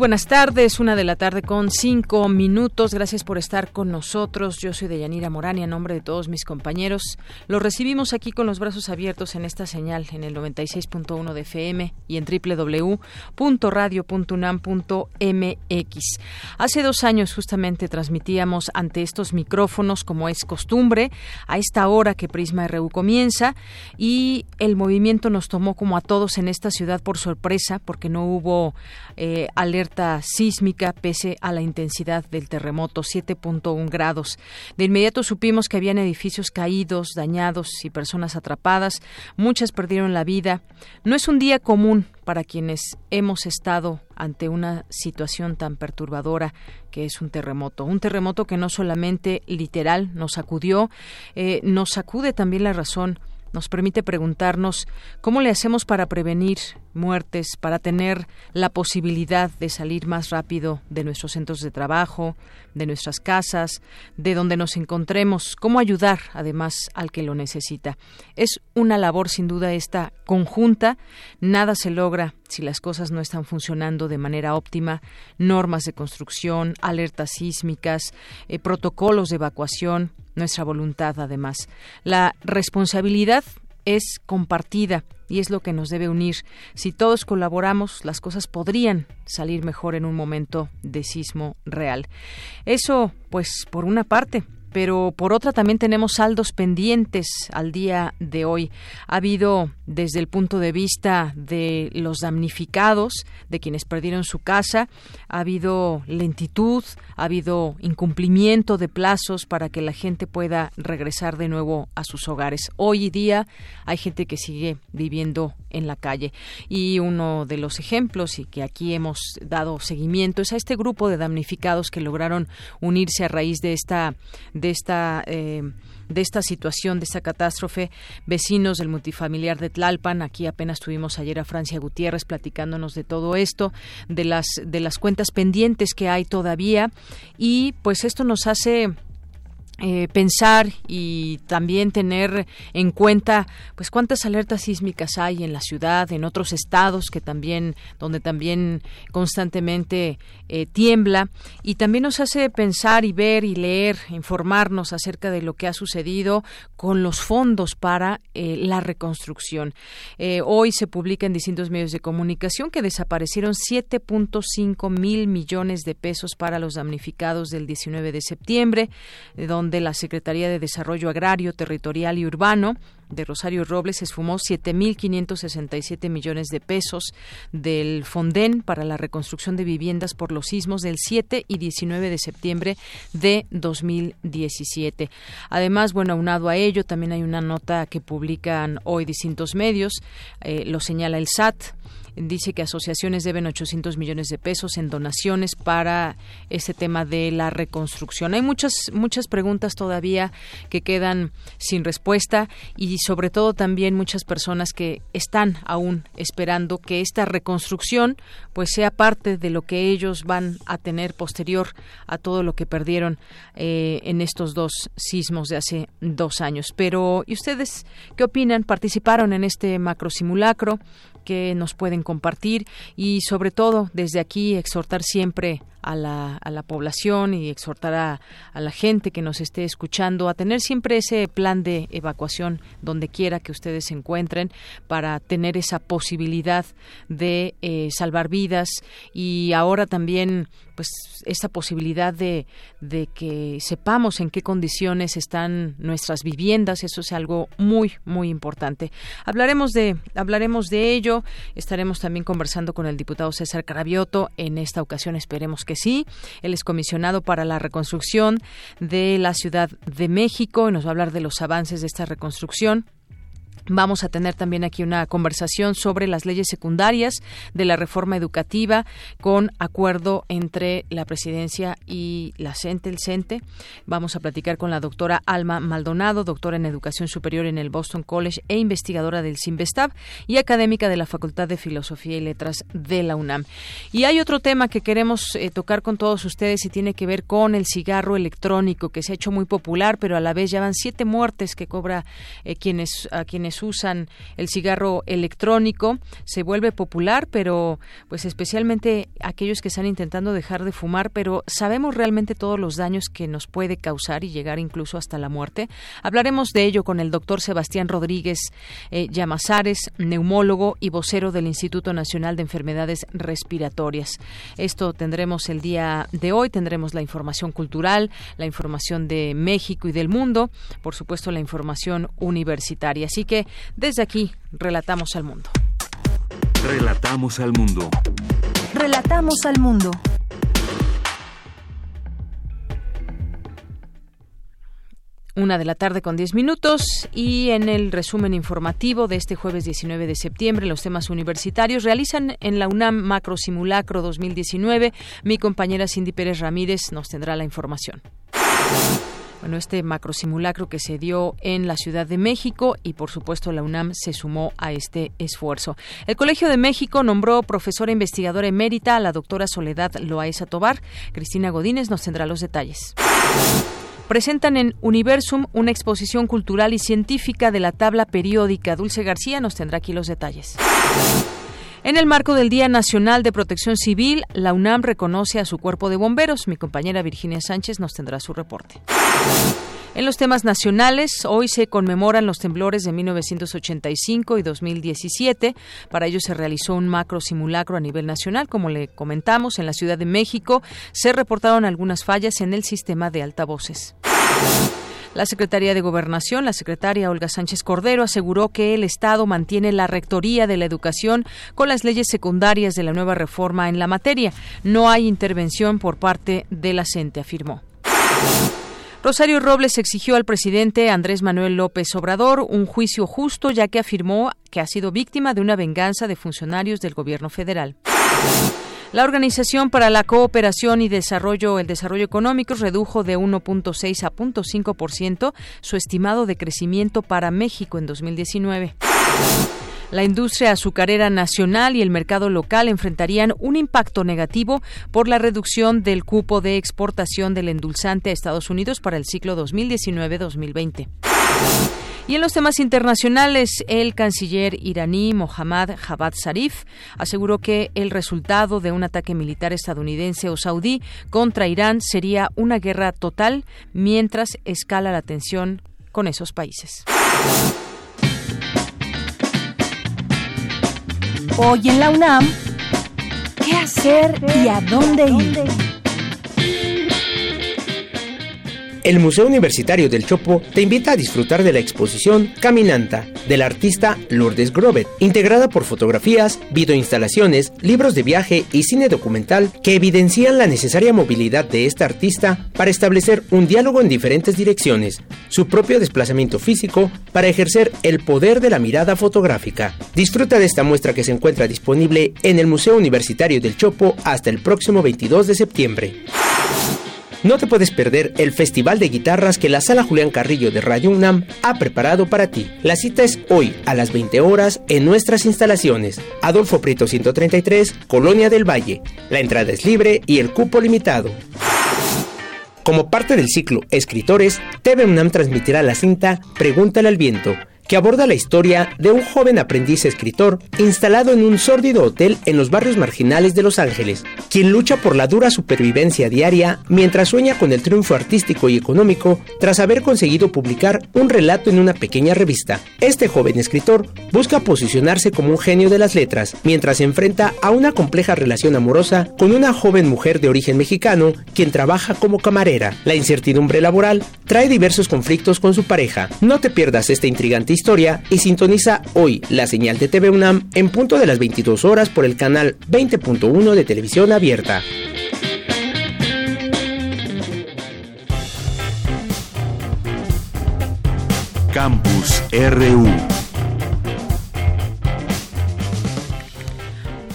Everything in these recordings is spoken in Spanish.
Buenas tardes, una de la tarde con cinco minutos. Gracias por estar con nosotros. Yo soy Deyanira Morán y a nombre de todos mis compañeros los recibimos aquí con los brazos abiertos en esta señal en el 96.1 de FM y en www.radio.unam.mx. Hace dos años justamente transmitíamos ante estos micrófonos como es costumbre a esta hora que Prisma RU comienza y el movimiento nos tomó como a todos en esta ciudad por sorpresa porque no hubo eh, alerta sísmica pese a la intensidad del terremoto, 7.1 grados. De inmediato supimos que habían edificios caídos, dañados y personas atrapadas. Muchas perdieron la vida. No es un día común para quienes hemos estado ante una situación tan perturbadora que es un terremoto. Un terremoto que no solamente literal nos sacudió, eh, nos sacude también la razón nos permite preguntarnos cómo le hacemos para prevenir muertes, para tener la posibilidad de salir más rápido de nuestros centros de trabajo, de nuestras casas, de donde nos encontremos, cómo ayudar además al que lo necesita. Es una labor sin duda esta conjunta, nada se logra si las cosas no están funcionando de manera óptima, normas de construcción, alertas sísmicas, eh, protocolos de evacuación, nuestra voluntad además. La responsabilidad es compartida y es lo que nos debe unir. Si todos colaboramos, las cosas podrían salir mejor en un momento de sismo real. Eso, pues, por una parte pero por otra también tenemos saldos pendientes al día de hoy. Ha habido desde el punto de vista de los damnificados, de quienes perdieron su casa, ha habido lentitud, ha habido incumplimiento de plazos para que la gente pueda regresar de nuevo a sus hogares. Hoy día hay gente que sigue viviendo en la calle y uno de los ejemplos y que aquí hemos dado seguimiento es a este grupo de damnificados que lograron unirse a raíz de esta de esta eh, de esta situación, de esta catástrofe, vecinos del multifamiliar de Tlalpan. Aquí apenas tuvimos ayer a Francia Gutiérrez platicándonos de todo esto, de las de las cuentas pendientes que hay todavía y pues esto nos hace eh, pensar y también tener en cuenta pues cuántas alertas sísmicas hay en la ciudad en otros estados que también donde también constantemente eh, tiembla. Y también nos hace pensar y ver y leer informarnos acerca de lo que ha sucedido con los fondos para eh, la reconstrucción. Hoy se publica en distintos medios de comunicación que desaparecieron 7.5 mil millones de pesos para los damnificados del 19 de septiembre donde de la Secretaría de Desarrollo Agrario, Territorial y Urbano de Rosario Robles esfumó 7.567 millones de pesos del Fonden para la reconstrucción de viviendas por los sismos del 7 y 19 de septiembre de 2017. Además, bueno, aunado a ello, también hay una nota que publican hoy distintos medios, eh, lo señala el SAT, dice que asociaciones deben 800 millones de pesos en donaciones para ese tema de la reconstrucción. Hay muchas muchas preguntas todavía que quedan sin respuesta y sobre todo también muchas personas que están aún esperando que esta reconstrucción pues sea parte de lo que ellos van a tener posterior a todo lo que perdieron eh, en estos dos sismos de hace dos años. Pero ¿y ustedes qué opinan? ¿Participaron en este macro simulacro? Que nos pueden compartir y sobre todo desde aquí exhortar siempre a la, a la población y exhortar a, a, la gente que nos esté escuchando a tener siempre ese plan de evacuación donde quiera que ustedes se encuentren para tener esa posibilidad de eh, salvar vidas y ahora también pues esta posibilidad de, de que sepamos en qué condiciones están nuestras viviendas, eso es algo muy, muy importante. Hablaremos de, hablaremos de ello, estaremos también conversando con el diputado César Carabioto, en esta ocasión. Esperemos que sí. Él es comisionado para la reconstrucción de la Ciudad de México y nos va a hablar de los avances de esta reconstrucción. Vamos a tener también aquí una conversación sobre las leyes secundarias de la reforma educativa con acuerdo entre la presidencia y la CENTE, el CENTE. Vamos a platicar con la doctora Alma Maldonado, doctora en educación superior en el Boston College e investigadora del CIMBESTAB y académica de la Facultad de Filosofía y Letras de la UNAM. Y hay otro tema que queremos eh, tocar con todos ustedes y tiene que ver con el cigarro electrónico que se ha hecho muy popular, pero a la vez ya van siete muertes que cobra eh, quienes a quienes usan el cigarro electrónico se vuelve popular, pero pues especialmente aquellos que están intentando dejar de fumar, pero sabemos realmente todos los daños que nos puede causar y llegar incluso hasta la muerte. Hablaremos de ello con el doctor Sebastián Rodríguez eh, Llamazares, neumólogo y vocero del Instituto Nacional de Enfermedades Respiratorias. Esto tendremos el día de hoy, tendremos la información cultural, la información de México y del mundo, por supuesto la información universitaria. Así que desde aquí, relatamos al mundo. Relatamos al mundo. Relatamos al mundo. Una de la tarde con diez minutos y en el resumen informativo de este jueves 19 de septiembre los temas universitarios realizan en la UNAM Macro Simulacro 2019. Mi compañera Cindy Pérez Ramírez nos tendrá la información bueno, este macrosimulacro que se dio en la Ciudad de México y por supuesto la UNAM se sumó a este esfuerzo. El Colegio de México nombró profesora investigadora emérita a la doctora Soledad Loaesa Tobar. Cristina Godínez nos tendrá los detalles presentan en Universum una exposición cultural y científica de la tabla periódica. Dulce García nos tendrá aquí los detalles. En el marco del Día Nacional de Protección Civil, la UNAM reconoce a su cuerpo de bomberos. Mi compañera Virginia Sánchez nos tendrá su reporte. En los temas nacionales, hoy se conmemoran los temblores de 1985 y 2017. Para ello se realizó un macro simulacro a nivel nacional. Como le comentamos, en la Ciudad de México se reportaron algunas fallas en el sistema de altavoces. La Secretaría de Gobernación, la secretaria Olga Sánchez Cordero, aseguró que el Estado mantiene la rectoría de la educación con las leyes secundarias de la nueva reforma en la materia. No hay intervención por parte de la CENTE, afirmó. Rosario Robles exigió al presidente Andrés Manuel López Obrador un juicio justo ya que afirmó que ha sido víctima de una venganza de funcionarios del gobierno federal. La Organización para la Cooperación y Desarrollo, el Desarrollo Económico, redujo de 1.6 a 0.5% su estimado de crecimiento para México en 2019. La industria azucarera nacional y el mercado local enfrentarían un impacto negativo por la reducción del cupo de exportación del endulzante a Estados Unidos para el ciclo 2019-2020. Y en los temas internacionales, el canciller iraní Mohammad Javad Zarif aseguró que el resultado de un ataque militar estadounidense o saudí contra Irán sería una guerra total mientras escala la tensión con esos países. Hoy en la UNAM, ¿qué hacer y a dónde ir? El Museo Universitario del Chopo te invita a disfrutar de la exposición Caminanta del artista Lourdes Grobet, integrada por fotografías, videoinstalaciones, libros de viaje y cine documental que evidencian la necesaria movilidad de esta artista para establecer un diálogo en diferentes direcciones, su propio desplazamiento físico para ejercer el poder de la mirada fotográfica. Disfruta de esta muestra que se encuentra disponible en el Museo Universitario del Chopo hasta el próximo 22 de septiembre. No te puedes perder el Festival de Guitarras que la Sala Julián Carrillo de Radio UNAM ha preparado para ti. La cita es hoy a las 20 horas en nuestras instalaciones. Adolfo Prieto 133, Colonia del Valle. La entrada es libre y el cupo limitado. Como parte del ciclo Escritores, TV UNAM transmitirá la cinta Pregúntale al viento que aborda la historia de un joven aprendiz escritor instalado en un sórdido hotel en los barrios marginales de Los Ángeles, quien lucha por la dura supervivencia diaria mientras sueña con el triunfo artístico y económico tras haber conseguido publicar un relato en una pequeña revista. Este joven escritor busca posicionarse como un genio de las letras mientras se enfrenta a una compleja relación amorosa con una joven mujer de origen mexicano quien trabaja como camarera. La incertidumbre laboral trae diversos conflictos con su pareja. No te pierdas esta intrigante historia y sintoniza hoy la señal de TV UNAM en punto de las 22 horas por el canal 20.1 de televisión abierta. Campus RU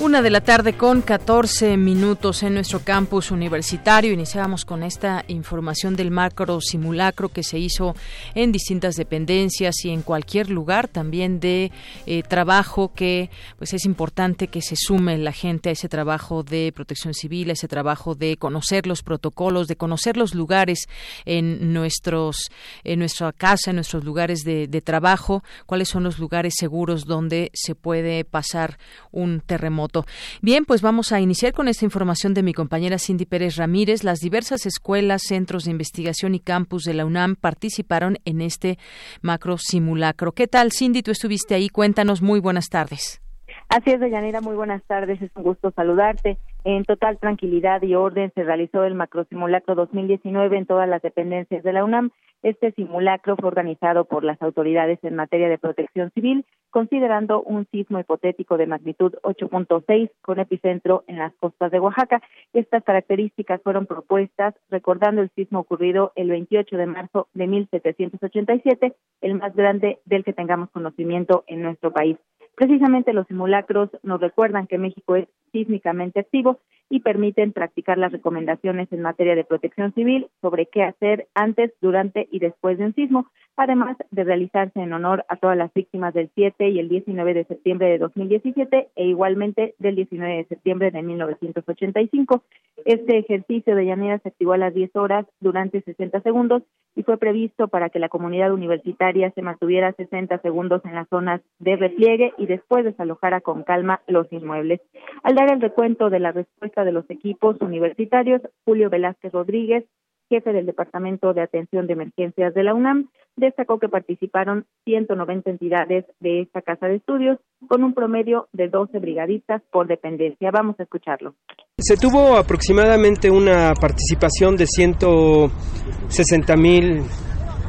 Una de la tarde con 14 minutos en nuestro campus universitario. Iniciábamos con esta información del macro simulacro que se hizo en distintas dependencias y en cualquier lugar también de eh, trabajo que pues es importante que se sume la gente a ese trabajo de protección civil, a ese trabajo de conocer los protocolos, de conocer los lugares en nuestros en nuestra casa, en nuestros lugares de, de trabajo, cuáles son los lugares seguros donde se puede pasar un terremoto Bien, pues vamos a iniciar con esta información de mi compañera Cindy Pérez Ramírez. Las diversas escuelas, centros de investigación y campus de la UNAM participaron en este macro simulacro. ¿Qué tal, Cindy? Tú estuviste ahí. Cuéntanos. Muy buenas tardes. Así es, Deyanira, muy buenas tardes, es un gusto saludarte. En total tranquilidad y orden se realizó el macrosimulacro 2019 en todas las dependencias de la UNAM. Este simulacro fue organizado por las autoridades en materia de protección civil, considerando un sismo hipotético de magnitud 8.6 con epicentro en las costas de Oaxaca. Estas características fueron propuestas recordando el sismo ocurrido el 28 de marzo de 1787, el más grande del que tengamos conocimiento en nuestro país. Precisamente los simulacros nos recuerdan que México es sísmicamente activo y permiten practicar las recomendaciones en materia de protección civil sobre qué hacer antes, durante y después de un sismo, además de realizarse en honor a todas las víctimas del 7 y el 19 de septiembre de 2017 e igualmente del 19 de septiembre de 1985. Este ejercicio de llanera se activó a las 10 horas durante 60 segundos y fue previsto para que la comunidad universitaria se mantuviera 60 segundos en las zonas de repliegue y después desalojara con calma los inmuebles. Al dar el recuento de la respuesta de los equipos universitarios, Julio Velázquez Rodríguez, jefe del Departamento de Atención de Emergencias de la UNAM, destacó que participaron 190 entidades de esta casa de estudios con un promedio de 12 brigadistas por dependencia. Vamos a escucharlo. Se tuvo aproximadamente una participación de 160 mil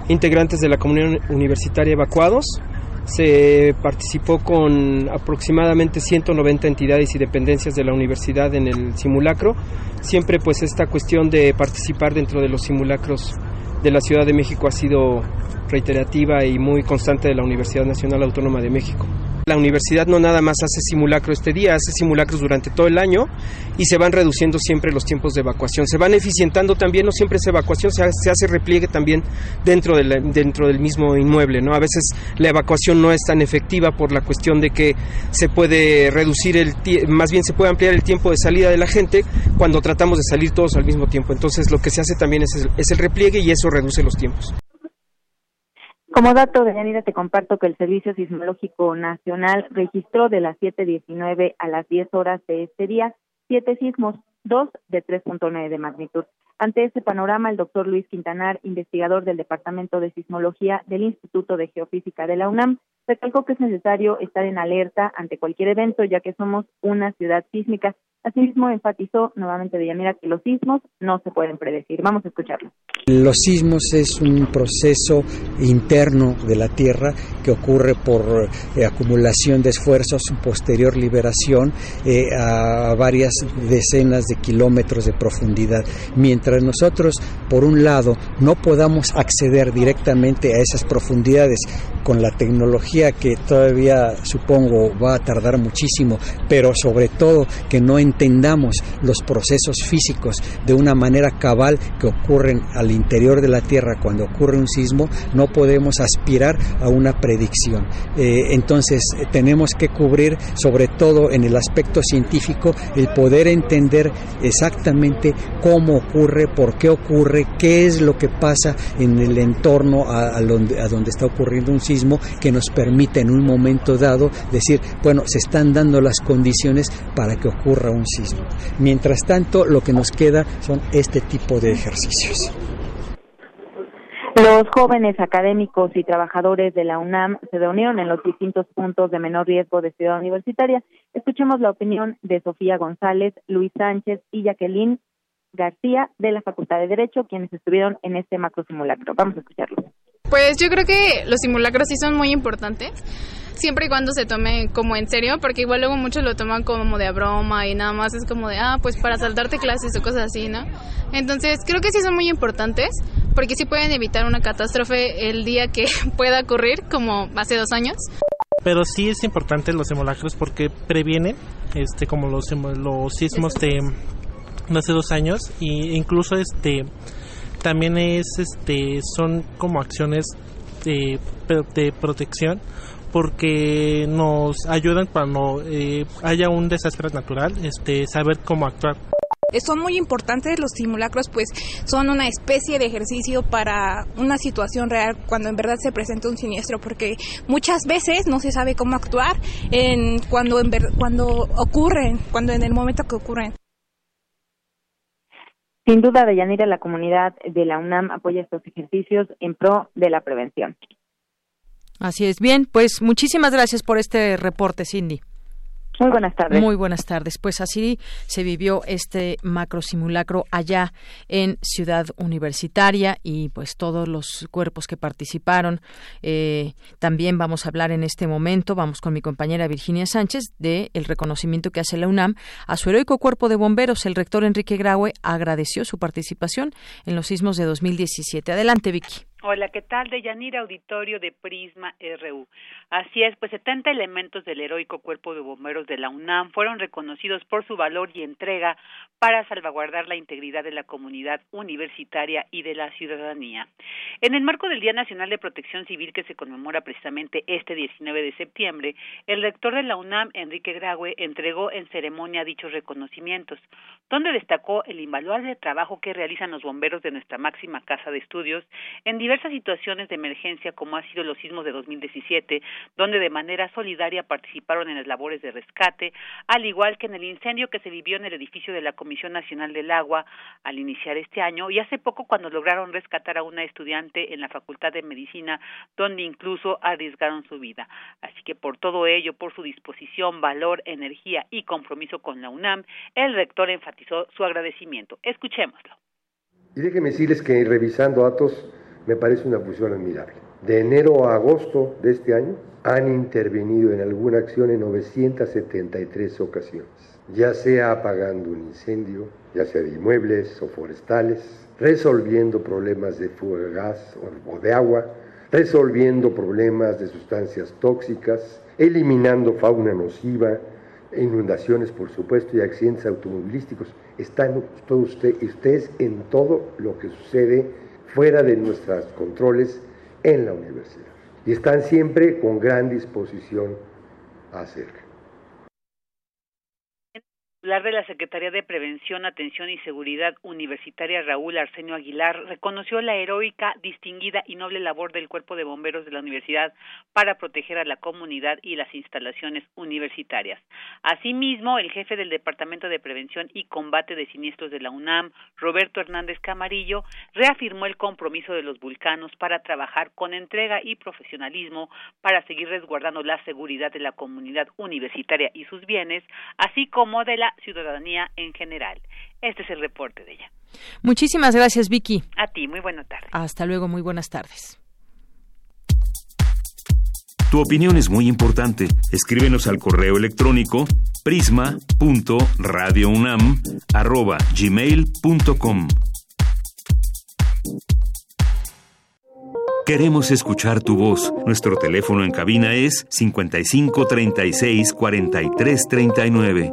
integrantes de la comunidad universitaria evacuados se participó con aproximadamente 190 entidades y dependencias de la universidad en el simulacro. Siempre pues esta cuestión de participar dentro de los simulacros de la Ciudad de México ha sido reiterativa y muy constante de la Universidad Nacional Autónoma de México. La universidad no nada más hace simulacro este día, hace simulacros durante todo el año y se van reduciendo siempre los tiempos de evacuación. Se van eficientando también, no siempre es evacuación, se hace, repliegue también dentro, de dentro del mismo inmueble. ¿no? A veces la evacuación no es tan efectiva por la cuestión de que se puede reducir el más bien se puede ampliar el tiempo de salida de la gente cuando tratamos de salir todos al mismo tiempo. Entonces lo que se hace también es es el repliegue y eso reduce los tiempos. Como dato, de Yanira, te comparto que el Servicio Sismológico Nacional registró de las 7.19 a las 10 horas de este día siete sismos, dos de 3.9 de magnitud. Ante este panorama, el doctor Luis Quintanar, investigador del Departamento de Sismología del Instituto de Geofísica de la UNAM, recalcó que es necesario estar en alerta ante cualquier evento, ya que somos una ciudad sísmica Asimismo, enfatizó nuevamente Villamira que los sismos no se pueden predecir. Vamos a escucharlo. Los sismos es un proceso interno de la Tierra que ocurre por eh, acumulación de esfuerzos, posterior liberación eh, a varias decenas de kilómetros de profundidad. Mientras nosotros, por un lado, no podamos acceder directamente a esas profundidades con la tecnología que todavía supongo va a tardar muchísimo, pero sobre todo que no entendamos los procesos físicos de una manera cabal que ocurren al interior de la Tierra cuando ocurre un sismo, no podemos aspirar a una predicción. Eh, entonces tenemos que cubrir, sobre todo en el aspecto científico, el poder entender exactamente cómo ocurre, por qué ocurre, qué es lo que pasa en el entorno a, donde, a donde está ocurriendo un sismo que nos permite en un momento dado decir, bueno, se están dando las condiciones para que ocurra un sismo. Mientras tanto, lo que nos queda son este tipo de ejercicios. Los jóvenes académicos y trabajadores de la UNAM se reunieron en los distintos puntos de menor riesgo de ciudad universitaria. Escuchemos la opinión de Sofía González, Luis Sánchez y Jacqueline García de la Facultad de Derecho, quienes estuvieron en este macro simulacro. Vamos a escucharlo. Pues yo creo que los simulacros sí son muy importantes, siempre y cuando se tomen como en serio, porque igual luego muchos lo toman como de broma y nada más es como de, ah, pues para saltarte clases o cosas así, ¿no? Entonces creo que sí son muy importantes, porque sí pueden evitar una catástrofe el día que pueda ocurrir, como hace dos años. Pero sí es importante los simulacros porque previenen, este, como los, los sismos de hace dos años, e incluso este también es este son como acciones de, de protección porque nos ayudan cuando eh, haya un desastre natural este saber cómo actuar eh, son muy importantes los simulacros, pues son una especie de ejercicio para una situación real cuando en verdad se presenta un siniestro, porque muchas veces no se sabe cómo actuar en cuando en cuando ocurren, cuando en el momento que ocurren. Sin duda, Deyanira, la comunidad de la UNAM apoya estos ejercicios en pro de la prevención. Así es. Bien, pues muchísimas gracias por este reporte, Cindy. Muy buenas tardes. Muy buenas tardes. Pues así se vivió este macro simulacro allá en Ciudad Universitaria y pues todos los cuerpos que participaron. Eh, también vamos a hablar en este momento, vamos con mi compañera Virginia Sánchez, de el reconocimiento que hace la UNAM a su heroico cuerpo de bomberos. El rector Enrique Graue agradeció su participación en los sismos de 2017. Adelante, Vicky. Hola, ¿qué tal? De Yanira Auditorio de Prisma RU. Así es, pues 70 elementos del heroico cuerpo de bomberos de la UNAM fueron reconocidos por su valor y entrega para salvaguardar la integridad de la comunidad universitaria y de la ciudadanía. En el marco del Día Nacional de Protección Civil que se conmemora precisamente este 19 de septiembre, el rector de la UNAM, Enrique Graue, entregó en ceremonia dichos reconocimientos, donde destacó el invaluable trabajo que realizan los bomberos de nuestra máxima casa de estudios en diversas situaciones de emergencia como ha sido los sismos de 2017, donde de manera solidaria participaron en las labores de rescate, al igual que en el incendio que se vivió en el edificio de la Comisión Nacional del Agua al iniciar este año y hace poco cuando lograron rescatar a una estudiante en la Facultad de Medicina, donde incluso arriesgaron su vida. Así que por todo ello, por su disposición, valor, energía y compromiso con la UNAM, el rector enfatizó su agradecimiento. Escuchémoslo. Y déjenme decirles que revisando datos me parece una fusión admirable. De enero a agosto de este año han intervenido en alguna acción en 973 ocasiones, ya sea apagando un incendio, ya sea de inmuebles o forestales, resolviendo problemas de fuga de gas o de agua, resolviendo problemas de sustancias tóxicas, eliminando fauna nociva, inundaciones por supuesto y accidentes automovilísticos. Están todos ustedes en todo lo que sucede fuera de nuestros controles en la universidad. Y están siempre con gran disposición a hacerlo titular de la Secretaría de Prevención, Atención y Seguridad Universitaria, Raúl Arsenio Aguilar, reconoció la heroica, distinguida y noble labor del Cuerpo de Bomberos de la Universidad para proteger a la comunidad y las instalaciones universitarias. Asimismo, el jefe del Departamento de Prevención y Combate de Siniestros de la UNAM, Roberto Hernández Camarillo, reafirmó el compromiso de los vulcanos para trabajar con entrega y profesionalismo para seguir resguardando la seguridad de la comunidad universitaria y sus bienes, así como de la ciudadanía en general. Este es el reporte de ella. Muchísimas gracias, Vicky. A ti, muy buenas tardes. Hasta luego, muy buenas tardes. Tu opinión es muy importante. Escríbenos al correo electrónico prisma.radiounam@gmail.com. Queremos escuchar tu voz. Nuestro teléfono en cabina es 55 36 43 39.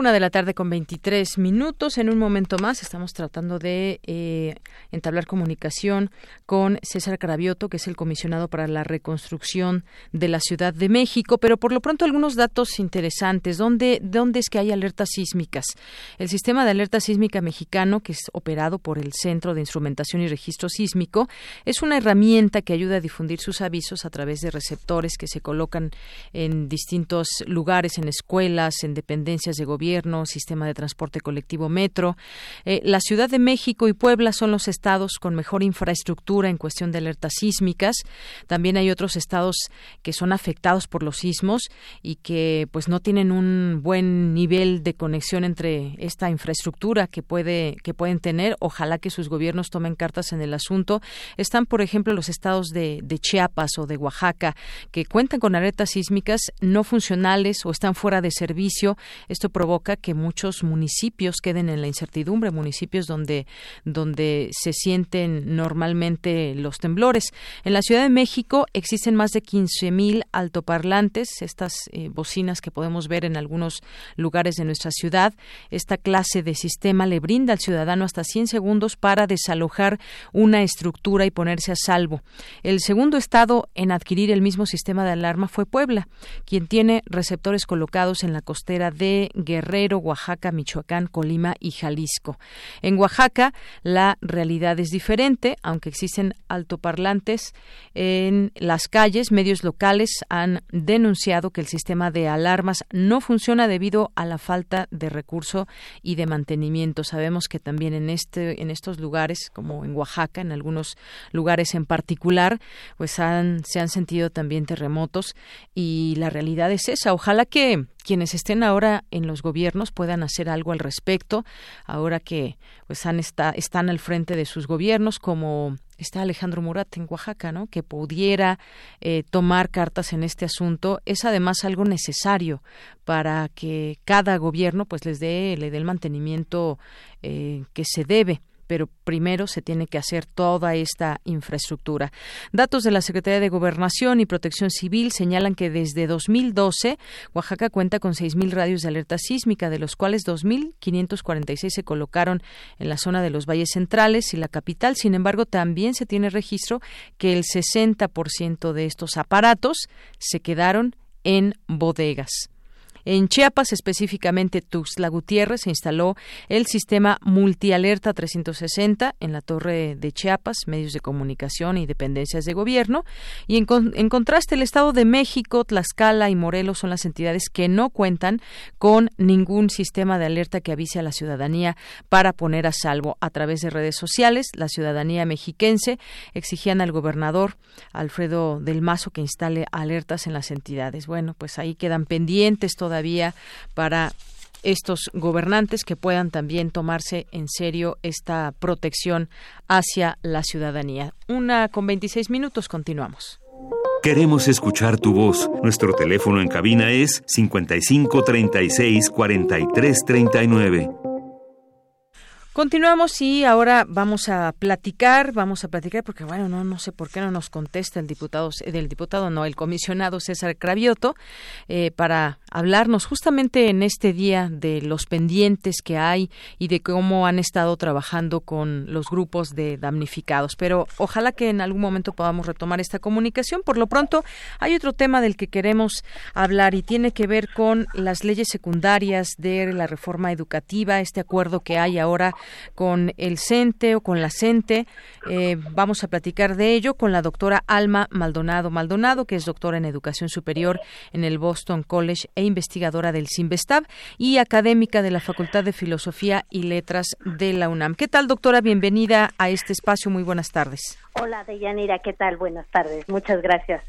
Una de la tarde con 23 minutos. En un momento más estamos tratando de eh, entablar comunicación con César Carabioto, que es el comisionado para la reconstrucción de la Ciudad de México. Pero por lo pronto algunos datos interesantes. ¿Dónde, dónde es que hay alertas sísmicas? El sistema de alerta sísmica mexicano, que es operado por el Centro de Instrumentación y Registro Sísmico, es una herramienta que ayuda a difundir sus avisos a través de receptores que se colocan en distintos lugares, en escuelas, en dependencias de gobierno gobierno, sistema de transporte colectivo metro. Eh, la Ciudad de México y Puebla son los estados con mejor infraestructura en cuestión de alertas sísmicas. También hay otros estados que son afectados por los sismos y que pues no tienen un buen nivel de conexión entre esta infraestructura que puede que pueden tener. Ojalá que sus gobiernos tomen cartas en el asunto. Están, por ejemplo, los estados de, de Chiapas o de Oaxaca que cuentan con alertas sísmicas no funcionales o están fuera de servicio. Esto provoca que muchos municipios queden en la incertidumbre, municipios donde, donde se sienten normalmente los temblores. En la Ciudad de México existen más de 15.000 altoparlantes, estas eh, bocinas que podemos ver en algunos lugares de nuestra ciudad. Esta clase de sistema le brinda al ciudadano hasta 100 segundos para desalojar una estructura y ponerse a salvo. El segundo estado en adquirir el mismo sistema de alarma fue Puebla, quien tiene receptores colocados en la costera de Guerrero Guerrero, Oaxaca, Michoacán, Colima y Jalisco. En Oaxaca la realidad es diferente, aunque existen altoparlantes en las calles, medios locales han denunciado que el sistema de alarmas no funciona debido a la falta de recurso y de mantenimiento. Sabemos que también en este en estos lugares como en Oaxaca, en algunos lugares en particular, pues se han sentido también terremotos y la realidad es esa. Ojalá que quienes estén ahora en los gobiernos puedan hacer algo al respecto, ahora que pues han está, están al frente de sus gobiernos, como está Alejandro Murat en Oaxaca, ¿no? que pudiera eh, tomar cartas en este asunto, es además algo necesario para que cada gobierno pues les dé, le dé el mantenimiento eh, que se debe pero primero se tiene que hacer toda esta infraestructura. Datos de la Secretaría de Gobernación y Protección Civil señalan que desde 2012 Oaxaca cuenta con 6.000 radios de alerta sísmica, de los cuales 2.546 se colocaron en la zona de los valles centrales y la capital. Sin embargo, también se tiene registro que el 60% de estos aparatos se quedaron en bodegas. En Chiapas, específicamente Tuxtla Gutiérrez, se instaló el sistema Multialerta 360 en la Torre de Chiapas, medios de comunicación y dependencias de gobierno. Y en, en, contraste, el Estado de México, Tlaxcala y Morelos son las entidades que no cuentan con ningún sistema de alerta que avise a la ciudadanía para poner a salvo. A través de redes sociales, la ciudadanía mexiquense exigían al gobernador Alfredo del Mazo que instale alertas en las entidades. Bueno, pues ahí quedan pendientes todavía para estos gobernantes que puedan también tomarse en serio esta protección hacia la ciudadanía. Una con 26 minutos, continuamos. Queremos escuchar tu voz. Nuestro teléfono en cabina es 55 36 43 39. Continuamos y ahora vamos a platicar, vamos a platicar porque bueno, no no sé por qué no nos contesta el diputado del diputado no, el comisionado César Cravioto eh, para hablarnos justamente en este día de los pendientes que hay y de cómo han estado trabajando con los grupos de damnificados. Pero ojalá que en algún momento podamos retomar esta comunicación. Por lo pronto, hay otro tema del que queremos hablar y tiene que ver con las leyes secundarias de la reforma educativa, este acuerdo que hay ahora con el CENTE o con la CENTE. Eh, vamos a platicar de ello con la doctora Alma Maldonado Maldonado, que es doctora en Educación Superior en el Boston College e investigadora del CIMBESTAB y académica de la Facultad de Filosofía y Letras de la UNAM. ¿Qué tal, doctora? Bienvenida a este espacio. Muy buenas tardes. Hola, Deyanira. ¿Qué tal? Buenas tardes. Muchas gracias.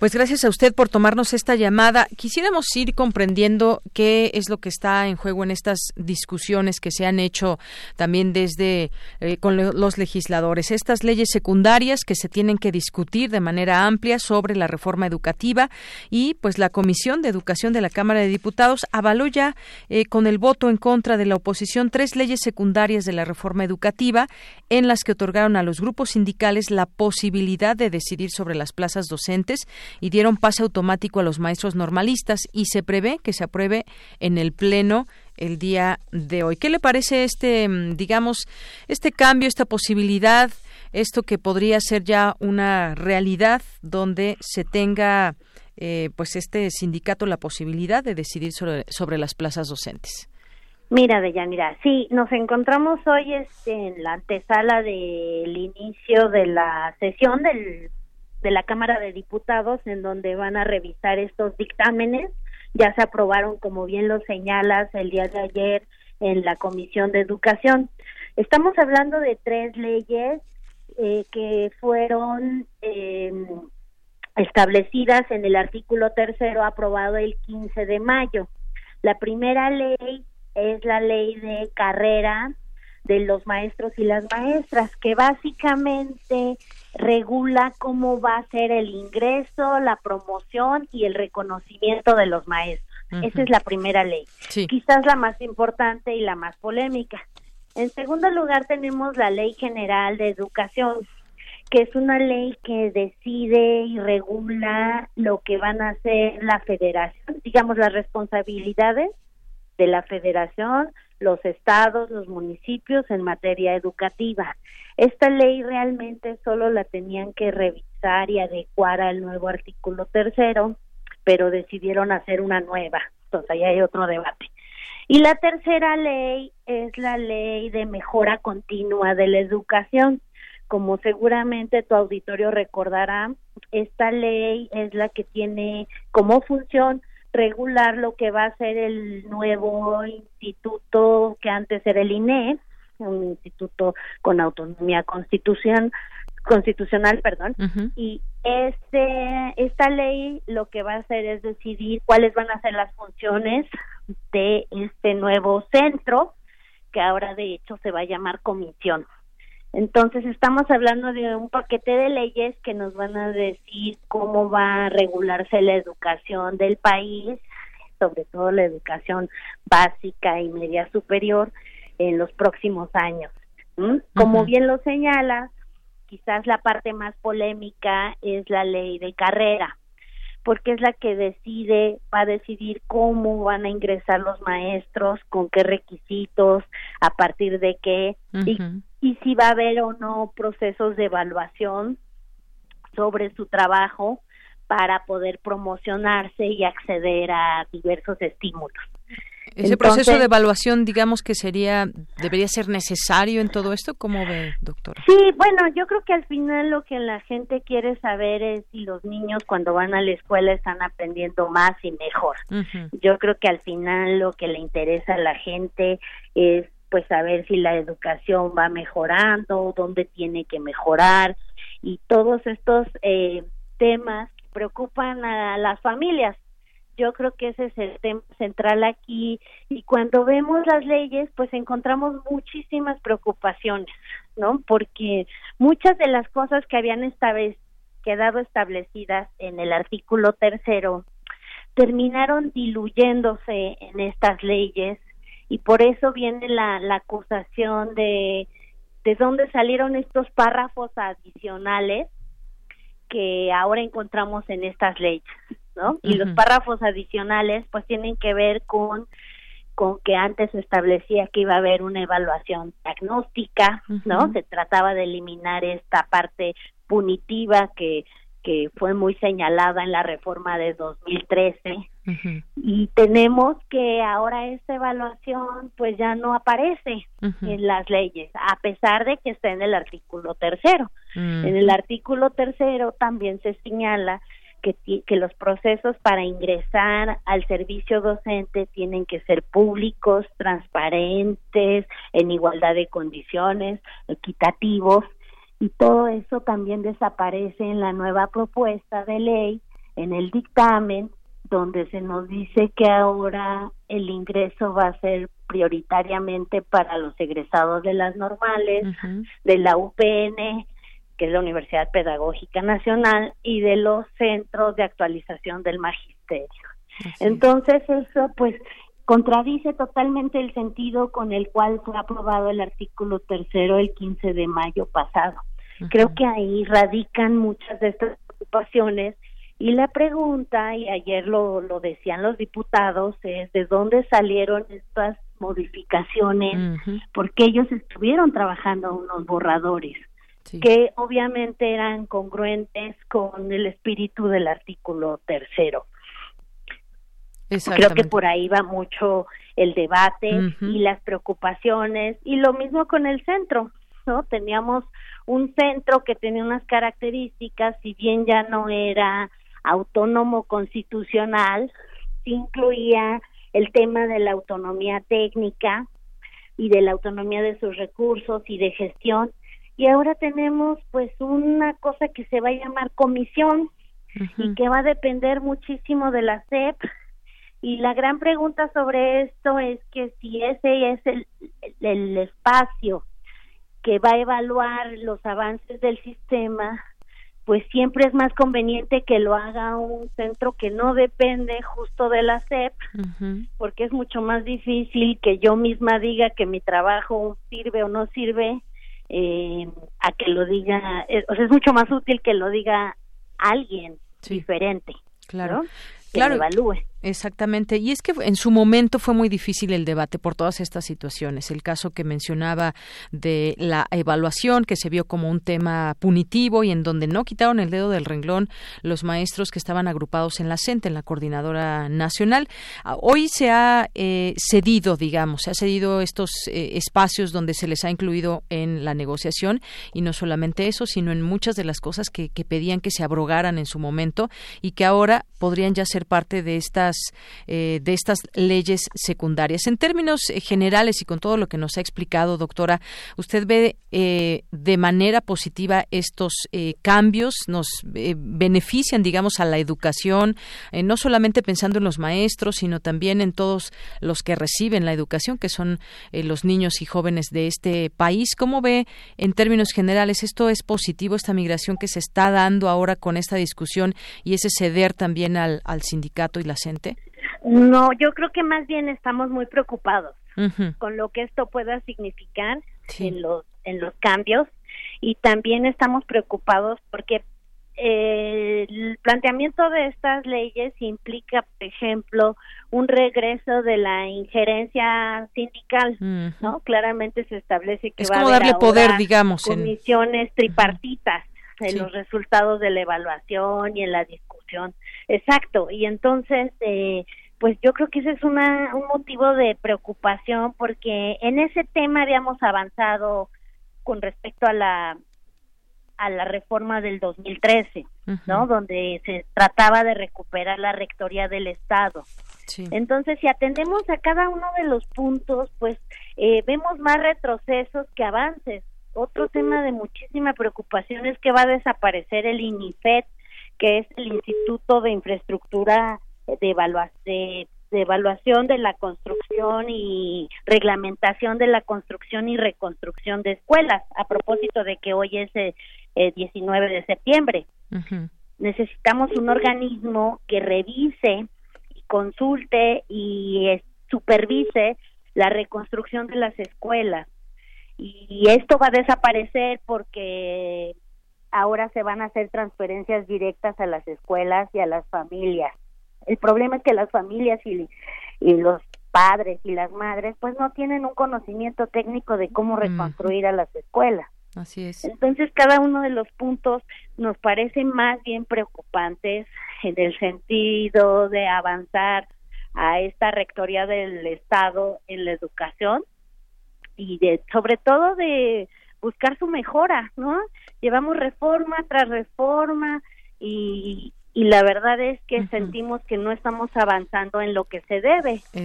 Pues gracias a usted por tomarnos esta llamada. Quisiéramos ir comprendiendo qué es lo que está en juego en estas discusiones que se han hecho también desde eh, con los legisladores. Estas leyes secundarias que se tienen que discutir de manera amplia sobre la reforma educativa y pues la Comisión de Educación de la Cámara de Diputados avaló ya eh, con el voto en contra de la oposición tres leyes secundarias de la reforma educativa en las que otorgaron a los grupos sindicales la posibilidad de decidir sobre las plazas docentes y dieron pase automático a los maestros normalistas y se prevé que se apruebe en el Pleno el día de hoy. ¿Qué le parece este, mm, digamos, este cambio, esta posibilidad, esto que podría ser ya una realidad donde se tenga, eh, pues, este sindicato la posibilidad de decidir sobre, sobre las plazas docentes? Mira, Deyanira, sí, nos encontramos hoy este, en la antesala del inicio de la sesión del de la Cámara de Diputados en donde van a revisar estos dictámenes. Ya se aprobaron, como bien lo señalas, el día de ayer en la Comisión de Educación. Estamos hablando de tres leyes eh, que fueron em, establecidas en el artículo tercero aprobado el 15 de mayo. La primera ley es la ley de carrera de los maestros y las maestras, que básicamente regula cómo va a ser el ingreso, la promoción y el reconocimiento de los maestros. Esa es la primera ley, quizás la más importante y la más polémica. En segundo lugar tenemos la Ley General de Educación, que es una ley que decide y regula lo que van a hacer la federación, digamos las responsabilidades de la federación, los estados, los municipios en materia educativa. Esta ley realmente solo la tenían que revisar y adecuar al nuevo artículo tercero, pero decidieron hacer una nueva. Entonces ahí hay otro debate. Y la tercera ley es la ley de mejora continua de la educación. Como seguramente tu auditorio recordará, esta ley es la que tiene como función regular lo que va a ser el nuevo instituto que antes era el INE, un instituto con autonomía constitución, constitucional, perdón, y este esta ley lo que va a hacer es decidir cuáles van a ser las funciones de este nuevo centro que ahora de hecho se va a llamar comisión. Entonces estamos hablando de un paquete de leyes que nos van a decir cómo va a regularse la educación del país, sobre todo la educación básica y media superior en los próximos años. Como bien lo señala, quizás la parte más polémica es la ley de carrera, porque es la que decide, va a decidir cómo van a ingresar los maestros, con qué requisitos, a partir de qué, y si va a haber o no procesos de evaluación sobre su trabajo para poder promocionarse y acceder a diversos estímulos. Ese proceso de evaluación, digamos que sería, debería ser necesario en todo esto, ¿cómo ve, doctora? Sí, bueno, yo creo que al final lo que la gente quiere saber es si los niños cuando van a la escuela están aprendiendo más y mejor. Yo creo que al final lo que le interesa a la gente es pues saber si la educación va mejorando, dónde tiene que mejorar y todos estos eh, temas que preocupan a las familias. Yo creo que ese es el tema central aquí y cuando vemos las leyes pues encontramos muchísimas preocupaciones, ¿no? Porque muchas de las cosas que habían quedado establecidas en el artículo tercero terminaron diluyéndose en estas leyes y por eso viene la, la acusación de de dónde salieron estos párrafos adicionales que ahora encontramos en estas leyes, ¿no? Y los párrafos adicionales pues tienen que ver con con que antes se establecía que iba a haber una evaluación diagnóstica, ¿no? Se trataba de eliminar esta parte punitiva que que fue muy señalada en la reforma de 2013 y tenemos que ahora esta evaluación pues ya no aparece en las leyes a pesar de que está en el artículo tercero. Mm. en el artículo tercero también se señala que, que los procesos para ingresar al servicio docente tienen que ser públicos, transparentes, en igualdad de condiciones, equitativos, y todo eso también desaparece en la nueva propuesta de ley en el dictamen donde se nos dice que ahora el ingreso va a ser prioritariamente para los egresados de las normales, de la UPN, que es la Universidad Pedagógica Nacional, y de los centros de actualización del magisterio. Entonces eso pues contradice totalmente el sentido con el cual fue aprobado el artículo tercero el 15 de mayo pasado. Creo que ahí radican muchas de estas preocupaciones. Y la pregunta, y ayer lo, lo decían los diputados, es de dónde salieron estas modificaciones, porque ellos estuvieron trabajando unos borradores que obviamente eran congruentes con el espíritu del artículo tercero. Creo que por ahí va mucho el debate y las preocupaciones y lo mismo con el centro, ¿no? Teníamos un centro que tenía unas características, si bien ya no era autónomo constitucional, incluía el tema de la autonomía técnica y de la autonomía de sus recursos y de gestión. Y ahora tenemos pues una cosa que se va a llamar comisión y que va a depender muchísimo de la CEP. Y la gran pregunta sobre esto es que si ese es el, el espacio que va a evaluar los avances del sistema, pues siempre es más conveniente que lo haga un centro que no depende justo de la SEP, porque es mucho más difícil que yo misma diga que mi trabajo sirve o no sirve, eh, a que lo diga, eh, o sea, es mucho más útil que lo diga alguien diferente. Claro. claro. evalúe. Exactamente. Y es que en su momento fue muy difícil el debate por todas estas situaciones. El caso que mencionaba de la evaluación, que se vio como un tema punitivo y en donde no quitaron el dedo del renglón los maestros que estaban agrupados en la CENTE, en la Coordinadora Nacional. Ah, hoy se ha eh, cedido, digamos, se ha cedido estos eh, espacios donde se les ha incluido en la negociación y no solamente eso, sino en muchas de las cosas que, que pedían que se abrogaran en su momento y que ahora podrían ya ser parte de esta eh, de estas leyes secundarias. En términos eh, generales y con todo lo que nos ha explicado, doctora, ¿usted ve eh, de manera positiva estos cambios? ¿Nos benefician, digamos, a la educación, no solamente pensando en los maestros, sino también en todos los que reciben la educación, que son los niños y jóvenes de este país? ¿Cómo ve en términos generales esto es positivo, esta migración que se está dando ahora con esta discusión y ese ceder también al, sindicato y la No, yo creo que más bien estamos muy preocupados con lo que esto pueda significar en los en los cambios y también estamos preocupados porque eh, el planteamiento de estas leyes implica, por ejemplo, un regreso de la injerencia sindical, ¿no? Claramente se establece que va a haber darle poder, digamos, comisiones tripartitas en los resultados de la evaluación y en la discusión. Exacto, y entonces, eh, pues yo creo que ese es una, un motivo de preocupación porque en ese tema habíamos avanzado con respecto a la a la reforma del 2013, ¿no? Donde se trataba de recuperar la rectoría del Estado. Entonces, si atendemos a cada uno de los puntos, pues eh, vemos más retrocesos que avances. Otro tema de muchísima preocupación es que va a desaparecer el INIFED, que es el Instituto de Infraestructura de, de, Evaluación de la Construcción y Reglamentación de la Construcción y Reconstrucción de Escuelas, a propósito de que hoy es el eh, 19 de septiembre. Necesitamos un organismo que revise, y consulte y supervise la reconstrucción de las escuelas y esto va a desaparecer porque ahora se van a hacer transferencias directas a las escuelas y a las familias. El problema es que las familias y, y los padres y las madres pues no tienen un conocimiento técnico de cómo reconstruir a las escuelas. Así es. Entonces, cada uno de los puntos nos parecen más bien preocupantes en el sentido de avanzar a esta rectoría del Estado en la educación y de sobre todo de buscar su mejora, ¿no? Llevamos reforma tras reforma y, y la verdad es que sentimos que no estamos avanzando en lo que se debe, que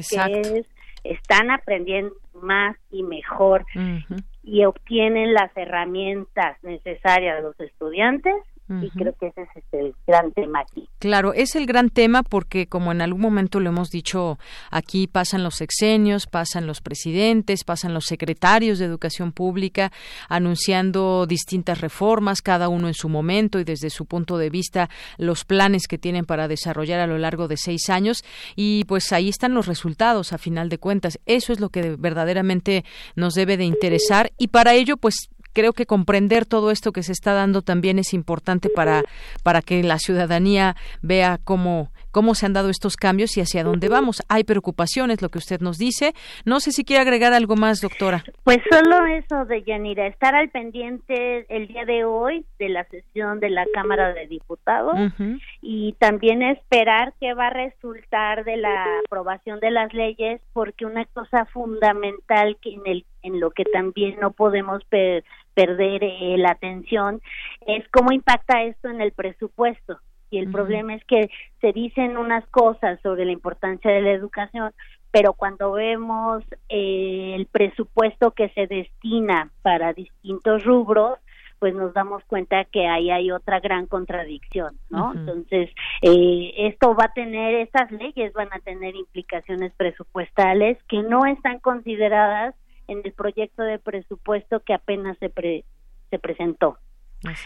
es están aprendiendo más y mejor y obtienen las herramientas necesarias los estudiantes y creo que ese es el gran tema aquí. Claro, es el gran tema porque como en algún momento lo hemos dicho aquí pasan los sexenios, pasan los presidentes, pasan los secretarios de educación pública anunciando distintas reformas, cada uno en su momento y desde su punto de vista los planes que tienen para desarrollar a lo largo de seis años y pues ahí están los resultados a final de cuentas. Eso es lo que verdaderamente nos debe de interesar y para ello pues creo que comprender todo esto que se está dando también es importante para, para que la ciudadanía vea cómo, cómo se han dado estos cambios y hacia dónde vamos. Hay preocupaciones, lo que usted nos dice. No sé si quiere agregar algo más, doctora. Pues solo eso de Yanira, estar al pendiente el día de hoy de la sesión de la Cámara de Diputados y también esperar qué va a resultar de la aprobación de las leyes, porque una cosa fundamental que en el en lo que también no podemos perder eh, la atención es cómo impacta esto en el presupuesto. Y el problema es que se dicen unas cosas sobre la importancia de la educación, pero cuando vemos eh, el presupuesto que se destina para distintos rubros, pues nos damos cuenta que ahí hay otra gran contradicción, ¿no? Entonces, eh, esto va a tener, estas leyes van a tener implicaciones presupuestales que no están consideradas en el proyecto de presupuesto que apenas se, se presentó.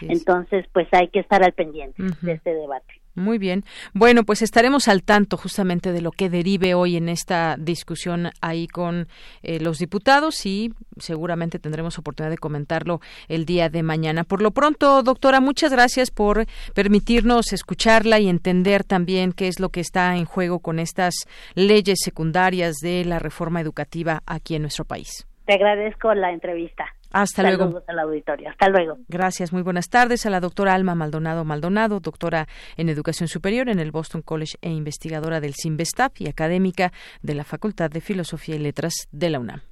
Entonces, pues hay que estar al pendiente de este debate. Muy bien. Bueno, pues estaremos al tanto justamente de lo que derive hoy en esta discusión ahí con eh, los diputados y seguramente tendremos oportunidad de comentarlo el día de mañana. Por lo pronto, doctora, muchas gracias por permitirnos escucharla y entender también qué es lo que está en juego con estas leyes secundarias de la reforma educativa aquí en nuestro país. Te agradezco la entrevista. Hasta luego. al auditorio. Hasta luego. Gracias. Muy buenas tardes a la doctora Alma Maldonado Maldonado, doctora en Educación Superior en el Boston College e investigadora del CIMBESTAP y académica de la Facultad de Filosofía y Letras de la UNAM.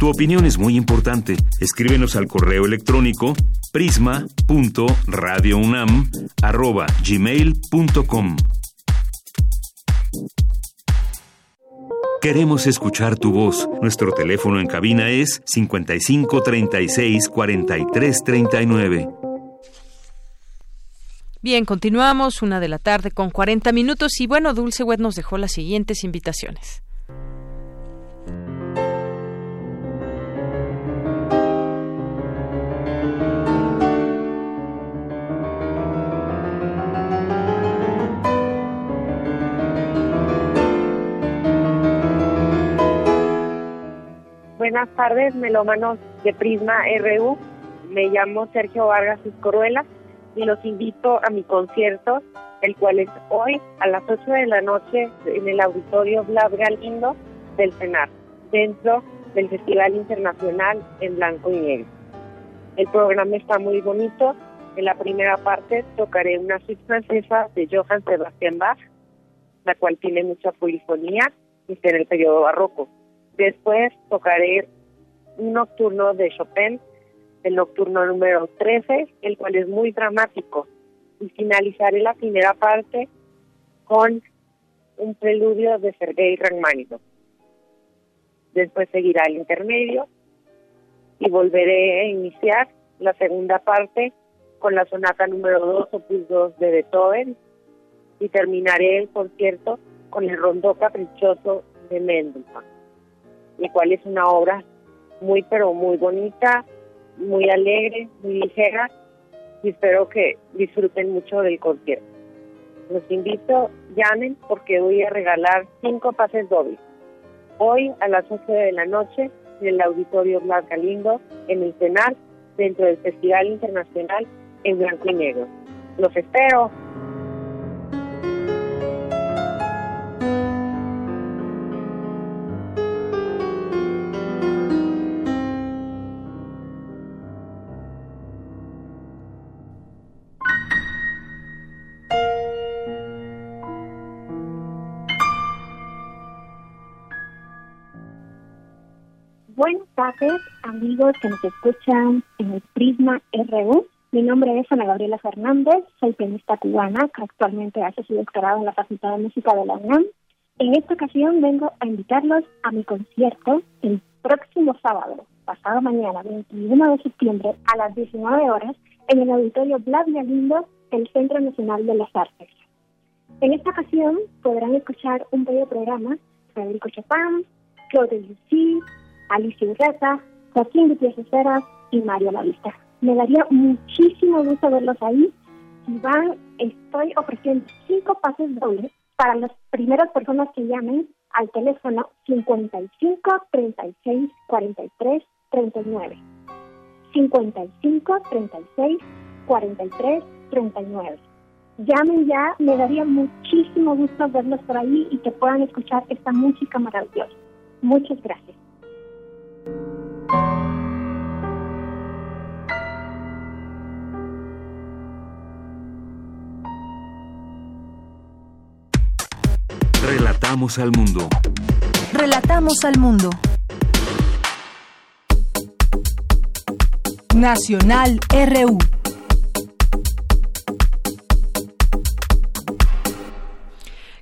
Tu opinión es muy importante. Escríbenos al correo electrónico prisma.radiounam@gmail.com. Queremos escuchar tu voz. Nuestro teléfono en cabina es 55 36 43 39. Bien, continuamos, una de la tarde con 40 minutos y bueno, Dulce Wet nos dejó las siguientes invitaciones. Buenas tardes, melómanos de Prisma RU. Me llamo Sergio Vargas Iscoruela y los invito a mi concierto, el cual es hoy a las 8 de la noche en el Auditorio Blas Galindo del CENAR, dentro del Festival Internacional en Blanco y Negro. El programa está muy bonito. En la primera parte tocaré una suite francesa de Johann Sebastian Bach, la cual tiene mucha polifonía y está en el periodo barroco. Después tocaré un nocturno de Chopin, el nocturno número 13, el cual es muy dramático. Y finalizaré la primera parte con un preludio de Sergei Rachmaninoff. Después seguirá el intermedio y volveré a iniciar la segunda parte con la sonata número 2, opus 2 de Beethoven y terminaré el concierto con el rondó caprichoso de Mendelssohn el cual es una obra muy pero muy bonita, muy alegre, muy ligera y espero que disfruten mucho del concierto. Los invito, llamen porque voy a regalar cinco pases dobles. Hoy a las 11 de la noche en el Auditorio Blas Galindo, en el CENAR, dentro del Festival Internacional en Blanco y Negro. Los espero. Tardes, amigos que nos escuchan en el Prisma RU. Mi nombre es Ana Gabriela Fernández, soy pianista cubana que actualmente hace su doctorado en la Facultad de Música de la UNAM. En esta ocasión vengo a invitarlos a mi concierto el próximo sábado, pasado mañana, 21 de septiembre, a las 19 horas, en el Auditorio Blas Galindo del Centro Nacional de las Artes. En esta ocasión podrán escuchar un bello programa Federico Chopin, Claude Debussy, Alicia Urreta, Joaquín Gutiérrez y Mario Lavista. Me daría muchísimo gusto verlos ahí. Si van, estoy ofreciendo cinco pases dobles para las primeras personas que llamen al teléfono 55 36 43 39. 55 36 43 39. Llamen ya, me daría muchísimo gusto verlos por ahí y que puedan escuchar esta música maravillosa. Muchas gracias. Relatamos al mundo. Relatamos al mundo. Nacional RU.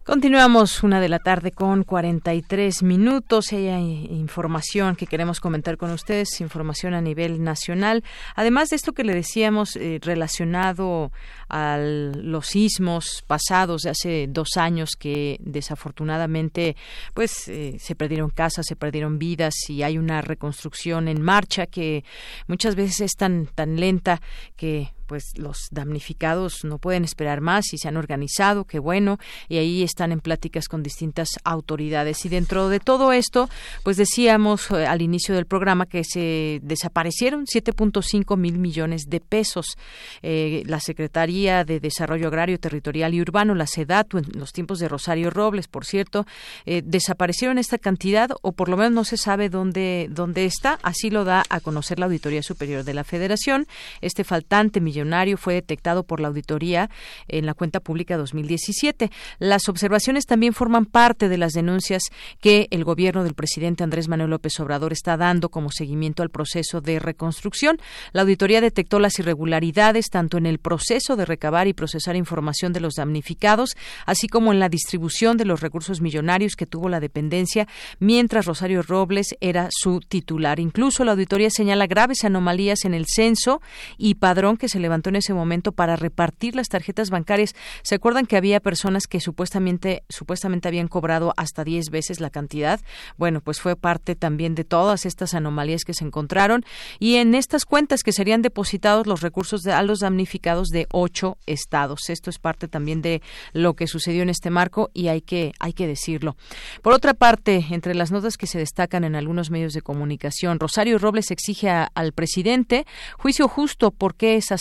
Continuamos una de la tarde con 43 minutos. Hay información que queremos comentar con ustedes, información a nivel nacional. Además de esto que le decíamos eh, relacionado a los sismos pasados de hace dos años que desafortunadamente pues eh, se perdieron casas, se perdieron vidas y hay una reconstrucción en marcha que muchas veces es tan tan lenta que pues los damnificados no pueden esperar más y se han organizado, qué bueno, y ahí están en pláticas con distintas autoridades. Y dentro de todo esto, pues decíamos eh, al inicio del programa que se desaparecieron 7.5 mil millones de pesos. Eh, la Secretaría de Desarrollo Agrario, Territorial y Urbano, la SEDATU, en los tiempos de Rosario Robles, por cierto, eh, desaparecieron esta cantidad o por lo menos no se sabe dónde, dónde está. Así lo da a conocer la Auditoría Superior de la Federación. Este faltante millonario fue detectado por la auditoría en la cuenta pública 2017. Las observaciones también forman parte de las denuncias que el gobierno del presidente Andrés Manuel López Obrador está dando como seguimiento al proceso de reconstrucción. La auditoría detectó las irregularidades tanto en el proceso de recabar y procesar información de los damnificados, así como en la distribución de los recursos millonarios que tuvo la dependencia mientras Rosario Robles era su titular. Incluso la auditoría señala graves anomalías en el censo y padrón que se levantó en ese momento para repartir las tarjetas bancarias. ¿Se acuerdan que había personas que supuestamente supuestamente habían cobrado hasta 10 veces la cantidad? Bueno, pues fue parte también de todas estas anomalías que se encontraron y en estas cuentas que serían depositados los recursos de, a los damnificados de ocho estados. Esto es parte también de lo que sucedió en este marco y hay que hay que decirlo. Por otra parte, entre las notas que se destacan en algunos medios de comunicación, Rosario Robles exige al presidente juicio justo porque esa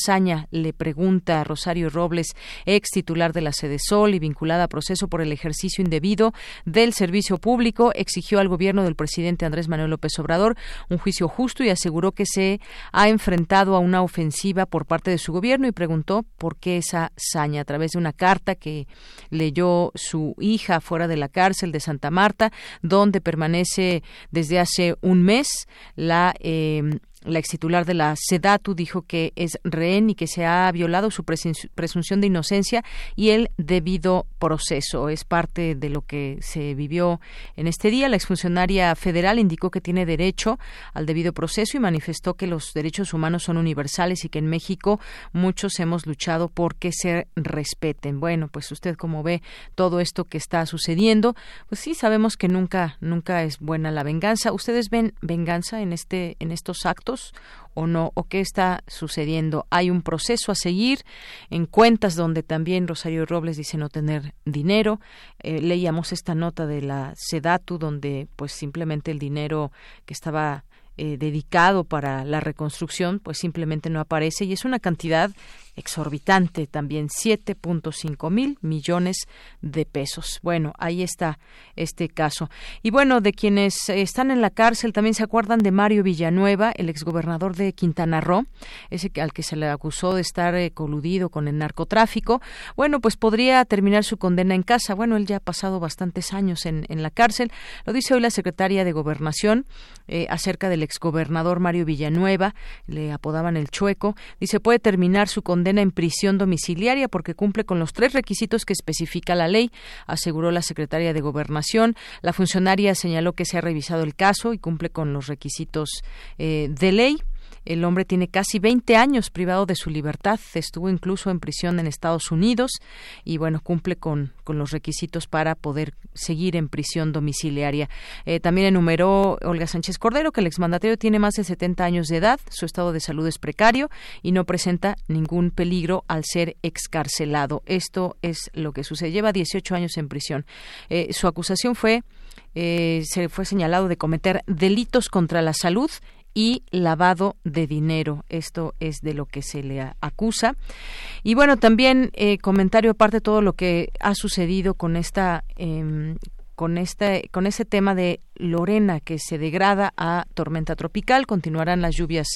le pregunta a Rosario Robles, ex titular de la Sede Sol y vinculada a proceso por el ejercicio indebido del servicio público, exigió al gobierno del presidente Andrés Manuel López Obrador un juicio justo y aseguró que se ha enfrentado a una ofensiva por parte de su gobierno y preguntó por qué esa saña a través de una carta que leyó su hija fuera de la cárcel de Santa Marta, donde permanece desde hace un mes la eh, la ex titular de la SEDATU dijo que es rehén y que se ha violado su presunción de inocencia y el debido proceso. Es parte de lo que se vivió en este día. La exfuncionaria federal indicó que tiene derecho al debido proceso y manifestó que los derechos humanos son universales y que en México muchos hemos luchado por que se respeten. Bueno, pues usted como ve todo esto que está sucediendo, pues sí sabemos que nunca nunca es buena la venganza. ¿Ustedes ven venganza en este en estos actos? O no o qué está sucediendo. Hay un proceso a seguir en cuentas donde también Rosario Robles dice no tener dinero. Eh, leíamos esta nota de la Sedatu donde pues simplemente el dinero que estaba eh, dedicado para la reconstrucción, pues simplemente no aparece y es una cantidad exorbitante también, 7.5 mil millones de pesos. Bueno, ahí está este caso. Y bueno, de quienes están en la cárcel también se acuerdan de Mario Villanueva, el exgobernador de Quintana Roo, ese al que se le acusó de estar eh, coludido con el narcotráfico. Bueno, pues podría terminar su condena en casa. Bueno, él ya ha pasado bastantes años en, en la cárcel. Lo dice hoy la secretaria de Gobernación eh, acerca del exgobernador Mario Villanueva, le apodaban el Chueco. Dice, puede terminar su condena en prisión domiciliaria porque cumple con los tres requisitos que especifica la ley, aseguró la secretaria de Gobernación. La funcionaria señaló que se ha revisado el caso y cumple con los requisitos eh, de ley El hombre tiene casi 20 años privado de su libertad, estuvo incluso en prisión en Estados Unidos y bueno, cumple con, con los requisitos para poder seguir en prisión domiciliaria. Eh, también enumeró Olga Sánchez Cordero que el exmandatario tiene más de 70 años de edad, su estado de salud es precario y no presenta ningún peligro al ser excarcelado. Esto es lo que sucede. Lleva 18 años en prisión. Eh, su acusación fue eh, se fue señalado de cometer delitos contra la salud y lavado de dinero. Esto es de lo que se le acusa. Y bueno, también eh, comentario aparte de todo lo que ha sucedido con esta eh, con este con ese tema de Lorena que se degrada a tormenta tropical, continuarán las lluvias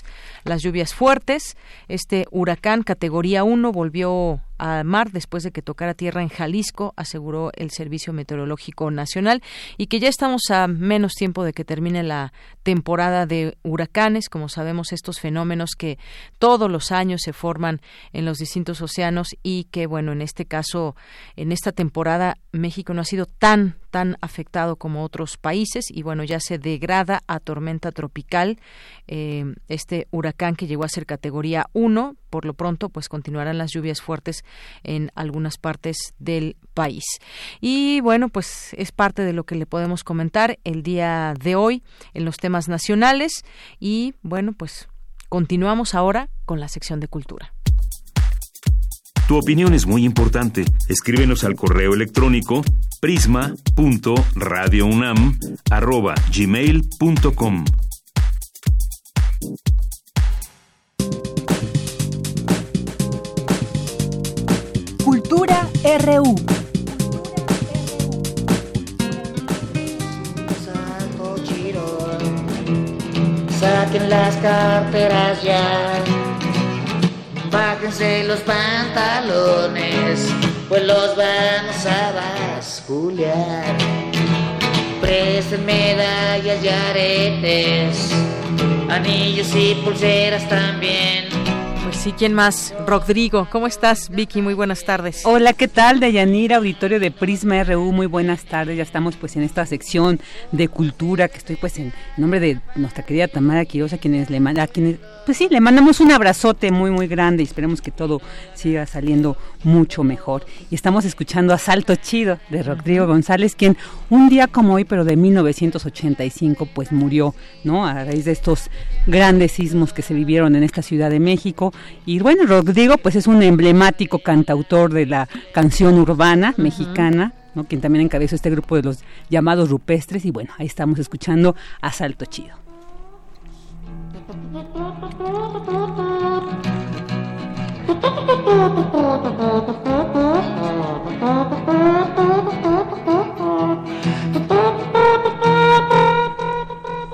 las lluvias fuertes. Este huracán categoría 1 volvió a mar después de que tocara tierra en Jalisco, aseguró el Servicio Meteorológico Nacional, y que ya estamos a menos tiempo de que termine la temporada de huracanes, como sabemos estos fenómenos que todos los años se forman en los distintos océanos y que bueno, en este caso en esta temporada México no ha sido tan tan afectado como otros países y bueno, ya se degrada a tormenta tropical eh, este huracán que llegó a ser categoría 1, por lo pronto pues continuarán las lluvias fuertes en algunas partes del país. Y bueno, pues es parte de lo que le podemos comentar el día de hoy en los temas nacionales y bueno, pues continuamos ahora con la sección de cultura. Tu opinión es muy importante. Escríbenos al correo electrónico prisma.radiounam@gmail.com. Cultura RU. Saquen las carteras ya. Bájense los pantalones, pues los vamos a basculear. Presten medallas y aretes, anillos y pulseras también. Sí, ¿quién más? Rodrigo, ¿cómo estás? Vicky, muy buenas tardes. Hola, ¿qué tal? Deyanira, auditorio de Prisma RU, muy buenas tardes. Ya estamos pues en esta sección de cultura que estoy pues en nombre de nuestra querida Tamara Quiroz, a quienes le manda, a quienes, pues sí, le mandamos un abrazote muy muy grande y esperemos que todo siga saliendo mucho mejor. Y estamos escuchando Asalto Chido de Rodrigo González, quien un día como hoy, pero de 1985, pues murió, ¿no? A raíz de estos grandes sismos que se vivieron en esta Ciudad de México. Y bueno, Rodrigo pues es un emblemático cantautor de la canción urbana mexicana, ¿no? quien también encabezó este grupo de los llamados rupestres. Y bueno, ahí estamos escuchando Asalto Chido.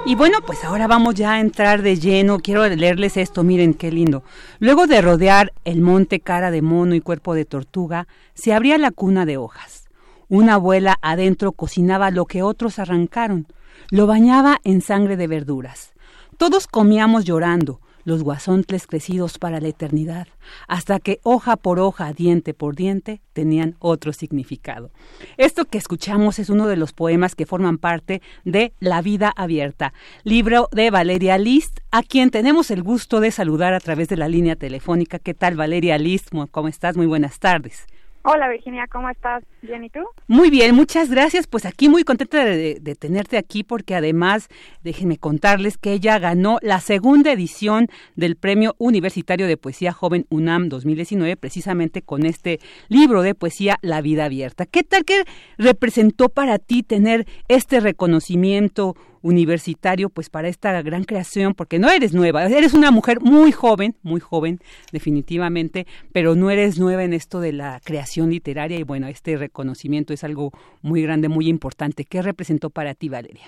Y bueno, pues ahora vamos ya a entrar de lleno. Quiero leerles esto, miren qué lindo. Luego de rodear el monte cara de mono y cuerpo de tortuga, se abría la cuna de hojas. Una abuela adentro cocinaba lo que otros arrancaron. Lo bañaba en sangre de verduras. Todos comíamos llorando, los guasontles crecidos para la eternidad, hasta que hoja por hoja, diente por diente, tenían otro significado. Esto que escuchamos es uno de los poemas que forman parte de La vida abierta, libro de Valeria List, a quien tenemos el gusto de saludar a través de la línea telefónica. ¿Qué tal, Valeria List? ¿Cómo estás? Muy buenas tardes. Hola Virginia, ¿cómo estás? ¿Bien y tú? Muy bien, muchas gracias. Pues aquí muy contenta de, tenerte aquí porque además déjenme contarles que ella ganó la segunda edición del Premio Universitario de Poesía Joven UNAM 2019 precisamente con este libro de poesía La vida abierta. ¿Qué tal que representó para ti tener este reconocimiento universitario pues para esta gran creación porque no eres nueva, eres una mujer muy joven, muy joven definitivamente, pero no eres nueva en esto de la creación literaria y bueno, este reconocimiento es algo muy grande, muy importante. ¿Qué representó para ti, Valeria?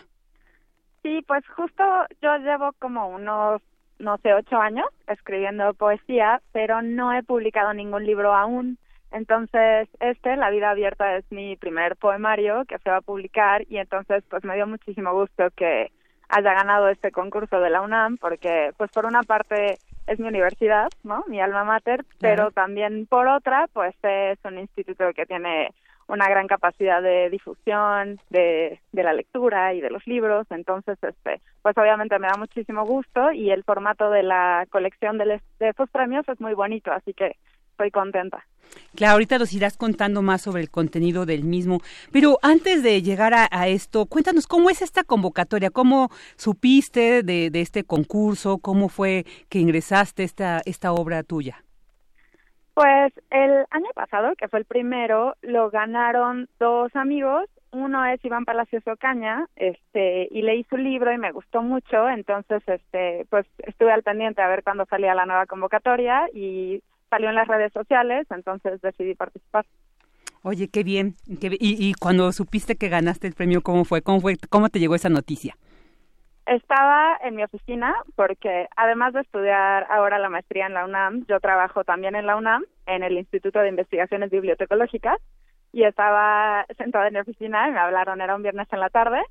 Sí, pues justo yo llevo como unos no sé, ocho años escribiendo poesía, pero no he publicado ningún libro aún. Entonces, este, La vida abierta, es mi primer poemario que se va a publicar y entonces pues me dio muchísimo gusto que haya ganado este concurso de la UNAM porque pues por una parte es mi universidad, ¿no? Mi alma mater, pero también por otra pues es un instituto que tiene una gran capacidad de difusión de, de la lectura y de los libros, entonces este pues obviamente me da muchísimo gusto y el formato de la colección de, de estos premios es muy bonito, así que estoy contenta. Claro, ahorita nos irás contando más sobre el contenido del mismo, pero antes de llegar a, esto, cuéntanos cómo es esta convocatoria, cómo supiste de, de, este concurso, cómo fue que ingresaste esta, esta obra tuya. Pues el año pasado, que fue el primero, lo ganaron dos amigos. Uno es Iván Palacios Ocaña, este, y leí su libro y me gustó mucho, entonces, este, pues estuve al pendiente a ver cuándo salía la nueva convocatoria y salió en las redes sociales, entonces decidí participar. Oye, qué bien. y, y cuando supiste que ganaste el premio, ¿cómo fue? ¿Cómo fue? ¿Cómo te llegó esa noticia? Estaba en mi oficina porque además de estudiar ahora la maestría en la UNAM, yo trabajo también en la UNAM, en el Instituto de Investigaciones Bibliotecológicas, y estaba sentada en mi oficina y me hablaron, era un viernes en la tarde,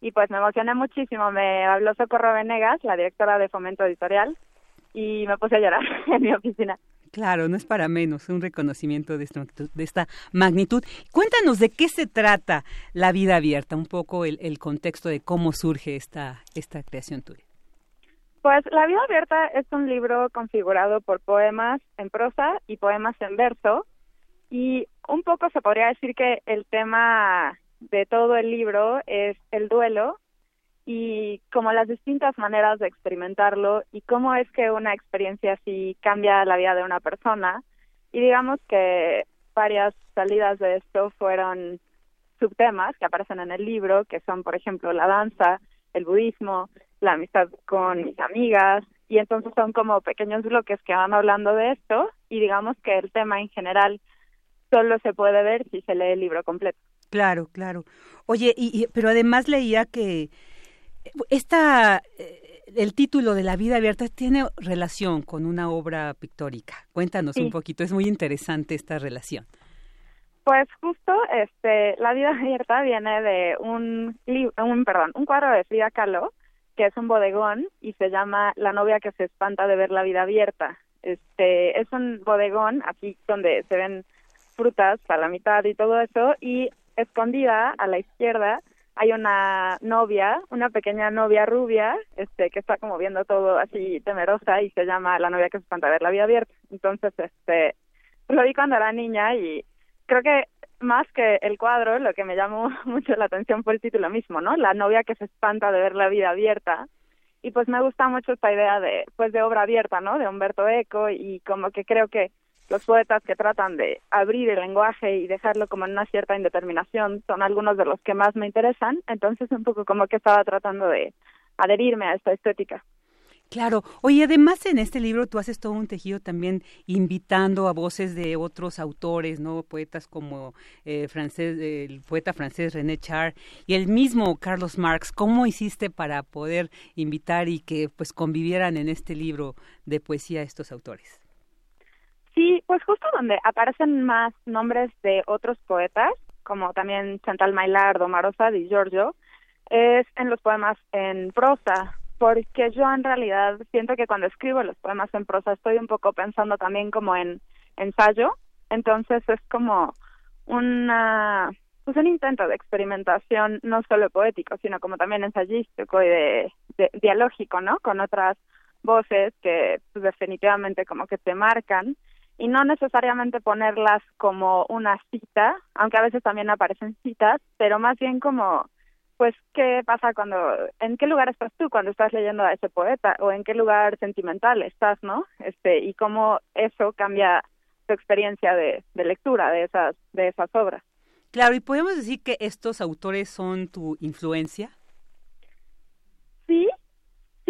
y pues me emocioné muchísimo. Me habló Socorro Venegas, la directora de Fomento Editorial, y me puse a llorar en mi oficina. Claro, no es para menos un reconocimiento de esta, magnitud. Cuéntanos de qué se trata La Vida Abierta, un poco el, el contexto de cómo surge esta, esta creación tuya. Pues La Vida Abierta es un libro configurado por poemas en prosa y poemas en verso y un poco se podría decir que el tema de todo el libro es el duelo y como las distintas maneras de experimentarlo y cómo es que una experiencia así cambia la vida de una persona. Y digamos que varias salidas de esto fueron subtemas que aparecen en el libro, que son, por ejemplo, la danza, el budismo, la amistad con mis amigas, y entonces son como pequeños bloques que van hablando de esto, y digamos que el tema en general solo se puede ver si se lee el libro completo. Claro, claro. Oye, pero además leía que esta, eh, el título de La vida abierta tiene relación con una obra pictórica. Cuéntanos un poquito, es muy interesante esta relación. Pues justo, este, La vida abierta viene de un, un, perdón, un cuadro de Frida Kahlo, que es un bodegón y se llama La novia que se espanta de ver la vida abierta. Este, es un bodegón aquí donde se ven frutas a la mitad y todo eso y escondida a la izquierda hay una novia, una pequeña novia rubia, este, que está como viendo todo así temerosa y se llama La novia que se espanta ver la vida abierta. Entonces, este, lo vi cuando era niña y creo que más que el cuadro, lo que me llamó mucho la atención fue el título mismo, ¿no? La novia que se espanta de ver la vida abierta. Y pues me gusta mucho esta idea de, pues de obra abierta, ¿no? De Humberto Eco y como que creo que los poetas que tratan de abrir el lenguaje y dejarlo como en una cierta indeterminación son algunos de los que más me interesan, entonces un poco como que estaba tratando de adherirme a esta estética. Claro. Oye, además en este libro tú haces todo un tejido también invitando a voces de otros autores, ¿no? Poetas como eh, el poeta francés René Char y el mismo Carlos Marx. ¿Cómo hiciste para poder invitar y que pues convivieran en este libro de poesía estos autores? Sí, pues justo donde aparecen más nombres de otros poetas, como también Chantal Maillard, Marosa Di Giorgio, es en los poemas en prosa, porque yo en realidad siento que cuando escribo los poemas en prosa estoy un poco pensando también como en ensayo, entonces es como una pues un intento de experimentación no solo poético, sino como también ensayístico y de, de dialógico, ¿no? Con otras voces que pues, definitivamente como que te marcan y no necesariamente ponerlas como una cita, aunque a veces también aparecen citas, pero más bien como, pues, ¿qué pasa cuando, en qué lugar estás tú cuando estás leyendo a ese poeta o en qué lugar sentimental estás, ¿no? Este, y cómo eso cambia tu experiencia de, de lectura de esas, de esas obras. Claro, y podemos decir que estos autores son tu influencia.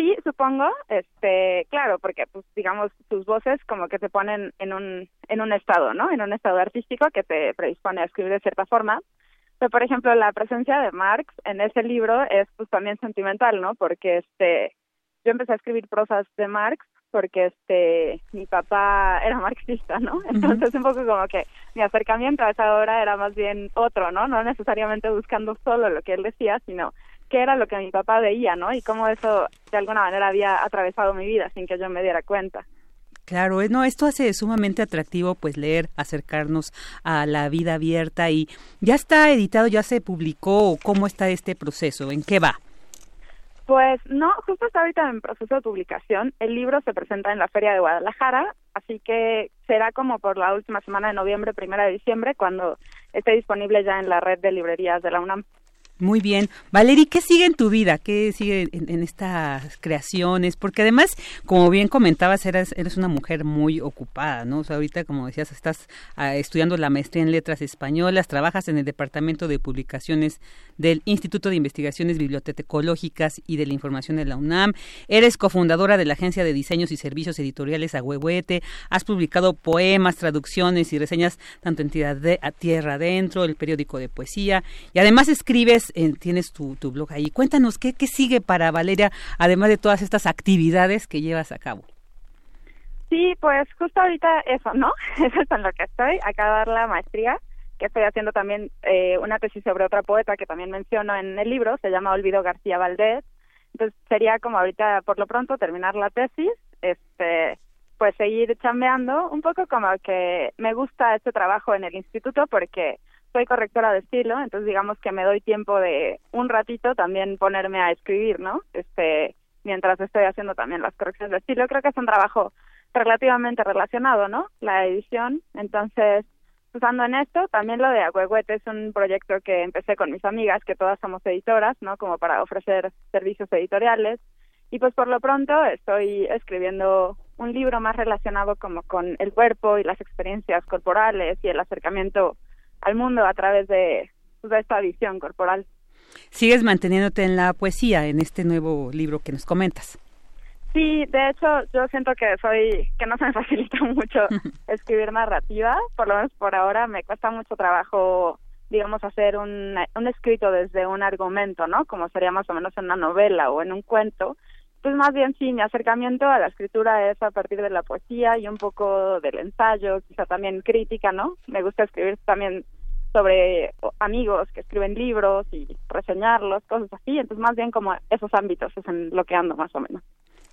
Sí, supongo, este, claro, porque pues digamos tus voces como que te ponen en un en un estado, ¿no? En un estado artístico que te predispone a escribir de cierta forma. Pero por ejemplo, la presencia de Marx en ese libro es pues también sentimental, ¿no? Porque este yo empecé a escribir prosas de Marx porque este mi papá era marxista, ¿no? Entonces un poco como que mi acercamiento a esa obra era más bien otro, ¿no? No necesariamente buscando solo lo que él decía, sino qué era lo que mi papá veía, ¿no? Y cómo eso de alguna manera había atravesado mi vida sin que yo me diera cuenta. Claro, no, esto hace sumamente atractivo pues leer, acercarnos a la vida abierta y ya está editado, ya se publicó, ¿cómo está este proceso? ¿En qué va? Pues no, justo está ahorita en proceso de publicación. El libro se presenta en la Feria de Guadalajara, así que será como por la última semana de noviembre, primera de diciembre, cuando esté disponible ya en la red de librerías de la UNAM. Muy bien. Valerie, ¿qué sigue en tu vida? ¿Qué sigue en, estas creaciones? Porque además, como bien comentabas, eres, eres una mujer muy ocupada, ¿no? O sea, ahorita, como decías, estás ah, estudiando la maestría en letras españolas, trabajas en el Departamento de Publicaciones del Instituto de Investigaciones Bibliotecológicas y de la Información de la UNAM, eres cofundadora de la Agencia de Diseños y Servicios Editoriales Agüehuete, has publicado poemas, traducciones y reseñas tanto en Tierra Adentro, el periódico de poesía, y además escribes tienes tu, tu, blog ahí. Cuéntanos, ¿qué, ¿qué sigue para Valeria, además de todas estas actividades que llevas a cabo? Sí, pues justo ahorita eso, ¿no? Eso es en lo que estoy, acabar la maestría, que estoy haciendo también eh, una tesis sobre otra poeta que también menciono en el libro, se llama Olvido García Valdés. Entonces sería como ahorita por lo pronto terminar la tesis, este pues seguir chambeando, un poco como que me gusta este trabajo en el instituto porque soy correctora de estilo, entonces digamos que me doy tiempo de un ratito también ponerme a escribir, ¿no? Este, mientras estoy haciendo también las correcciones de estilo. Creo que es un trabajo relativamente relacionado, ¿no? La edición. Entonces, usando en esto, también lo de Agüehuete es un proyecto que empecé con mis amigas, que todas somos editoras, ¿no? Como para ofrecer servicios editoriales. Y pues por lo pronto estoy escribiendo un libro más relacionado como con el cuerpo y las experiencias corporales y el acercamiento al mundo a través de, pues, esta visión corporal. ¿Sigues manteniéndote en la poesía en este nuevo libro que nos comentas? Sí, de hecho yo siento que soy, que no se me facilita mucho escribir narrativa, por lo menos por ahora me cuesta mucho trabajo, digamos, hacer un, un escrito desde un argumento, ¿no? Como sería más o menos en una novela o en un cuento. Pues más bien sí, mi acercamiento a la escritura es a partir de la poesía y un poco del ensayo, quizá también crítica, ¿no? Me gusta escribir también sobre amigos que escriben libros y reseñarlos, cosas así. Entonces, más bien como esos ámbitos es en lo más o menos.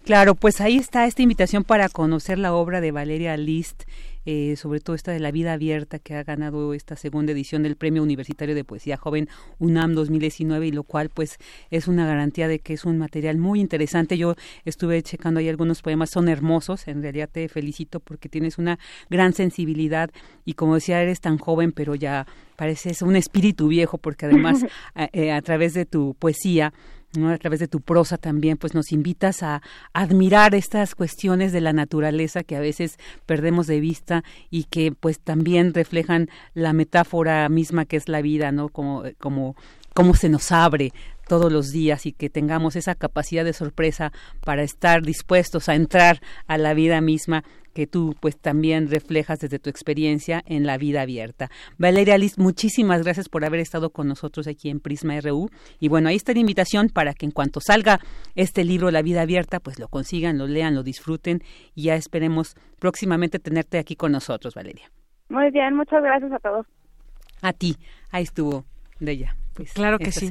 Claro, pues ahí está esta invitación para conocer la obra de Valeria List, eh, sobre todo esta de la vida abierta que ha ganado esta segunda edición del Premio Universitario de Poesía Joven UNAM 2019 y lo cual pues es una garantía de que es un material muy interesante. Yo estuve checando ahí algunos poemas, son hermosos, en realidad te felicito porque tienes una gran sensibilidad y como decía, eres tan joven pero ya pareces un espíritu viejo porque además eh, a través de tu poesía a través de tu prosa también, pues nos invitas a admirar estas cuestiones de la naturaleza que a veces perdemos de vista y que pues también reflejan la metáfora misma que es la vida, ¿no? Como, como, cómo se nos abre todos los días y que tengamos esa capacidad de sorpresa para estar dispuestos a entrar a la vida misma que tú pues también reflejas desde tu experiencia en la vida abierta. Valeria Liz, muchísimas gracias por haber estado con nosotros aquí en Prisma RU y bueno, ahí está la invitación para que en cuanto salga este libro La vida abierta, pues lo consigan, lo lean, lo disfruten y ya esperemos próximamente tenerte aquí con nosotros, Valeria. Muy bien, muchas gracias a todos. A ti, ahí estuvo de ella. Pues, claro que sí.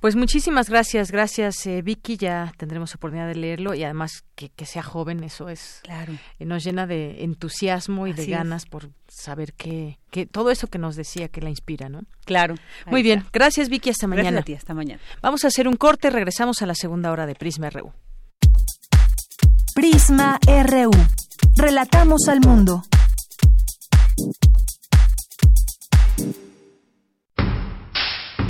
Pues muchísimas gracias, gracias eh, Vicky, ya tendremos oportunidad de leerlo y además que, sea joven, eso es, claro, eh, nos llena de entusiasmo y de ganas por saber que, que todo eso que nos decía que la inspira, ¿no? Claro. Muy bien, gracias Vicky, hasta mañana. Gracias hasta mañana. Vamos a hacer un corte, regresamos a la segunda hora de Prisma RU. Prisma RU. Relatamos al mundo.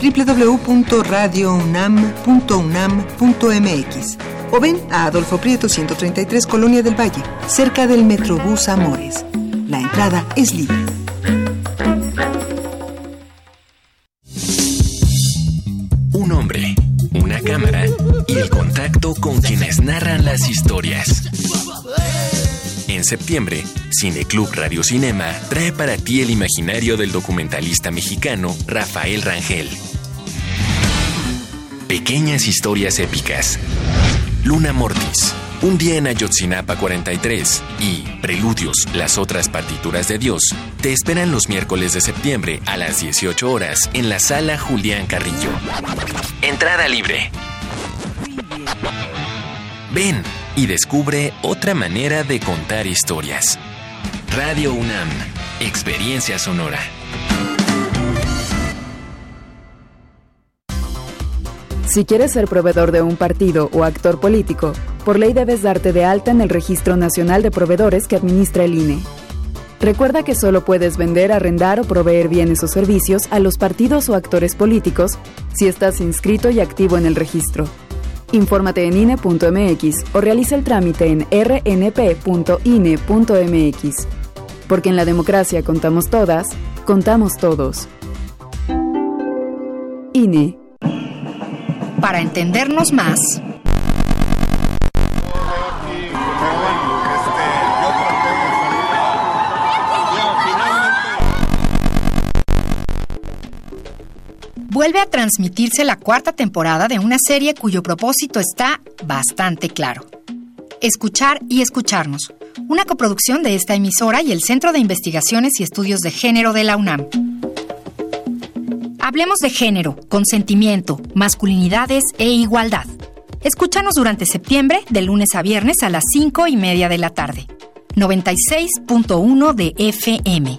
www.radiounam.unam.mx o ven a Adolfo Prieto 133 Colonia del Valle, cerca del Metrobús Amores. La entrada es libre. Un hombre, una cámara y el contacto con quienes narran las historias. Septiembre, Cineclub Radio Cinema trae para ti el imaginario del documentalista mexicano Rafael Rangel. Pequeñas historias épicas. Luna Mortis. Un día en Ayotzinapa 43 y Preludios, las otras partituras de Dios, te esperan los miércoles de septiembre a las 18 horas en la sala Julián Carrillo. Entrada libre. Ven y descubre otra manera de contar historias. Radio UNAM, experiencia sonora. Si quieres ser proveedor de un partido o actor político, por ley debes darte de alta en el Registro Nacional de Proveedores que administra el INE. Recuerda que solo puedes vender, arrendar o proveer bienes o servicios a los partidos o actores políticos si estás inscrito y activo en el registro. Infórmate en INE.mx o realiza el trámite en rnp.ine.mx. Porque en la democracia contamos todas, contamos todos. INE. Para entendernos más, vuelve a transmitirse la cuarta temporada de una serie cuyo propósito está bastante claro. Escuchar y escucharnos, una coproducción de esta emisora y el Centro de Investigaciones y Estudios de Género de la UNAM. Hablemos de género, consentimiento, masculinidades e igualdad. Escúchanos durante septiembre, de lunes a viernes a las 5 y media de la tarde. 96.1 de FM.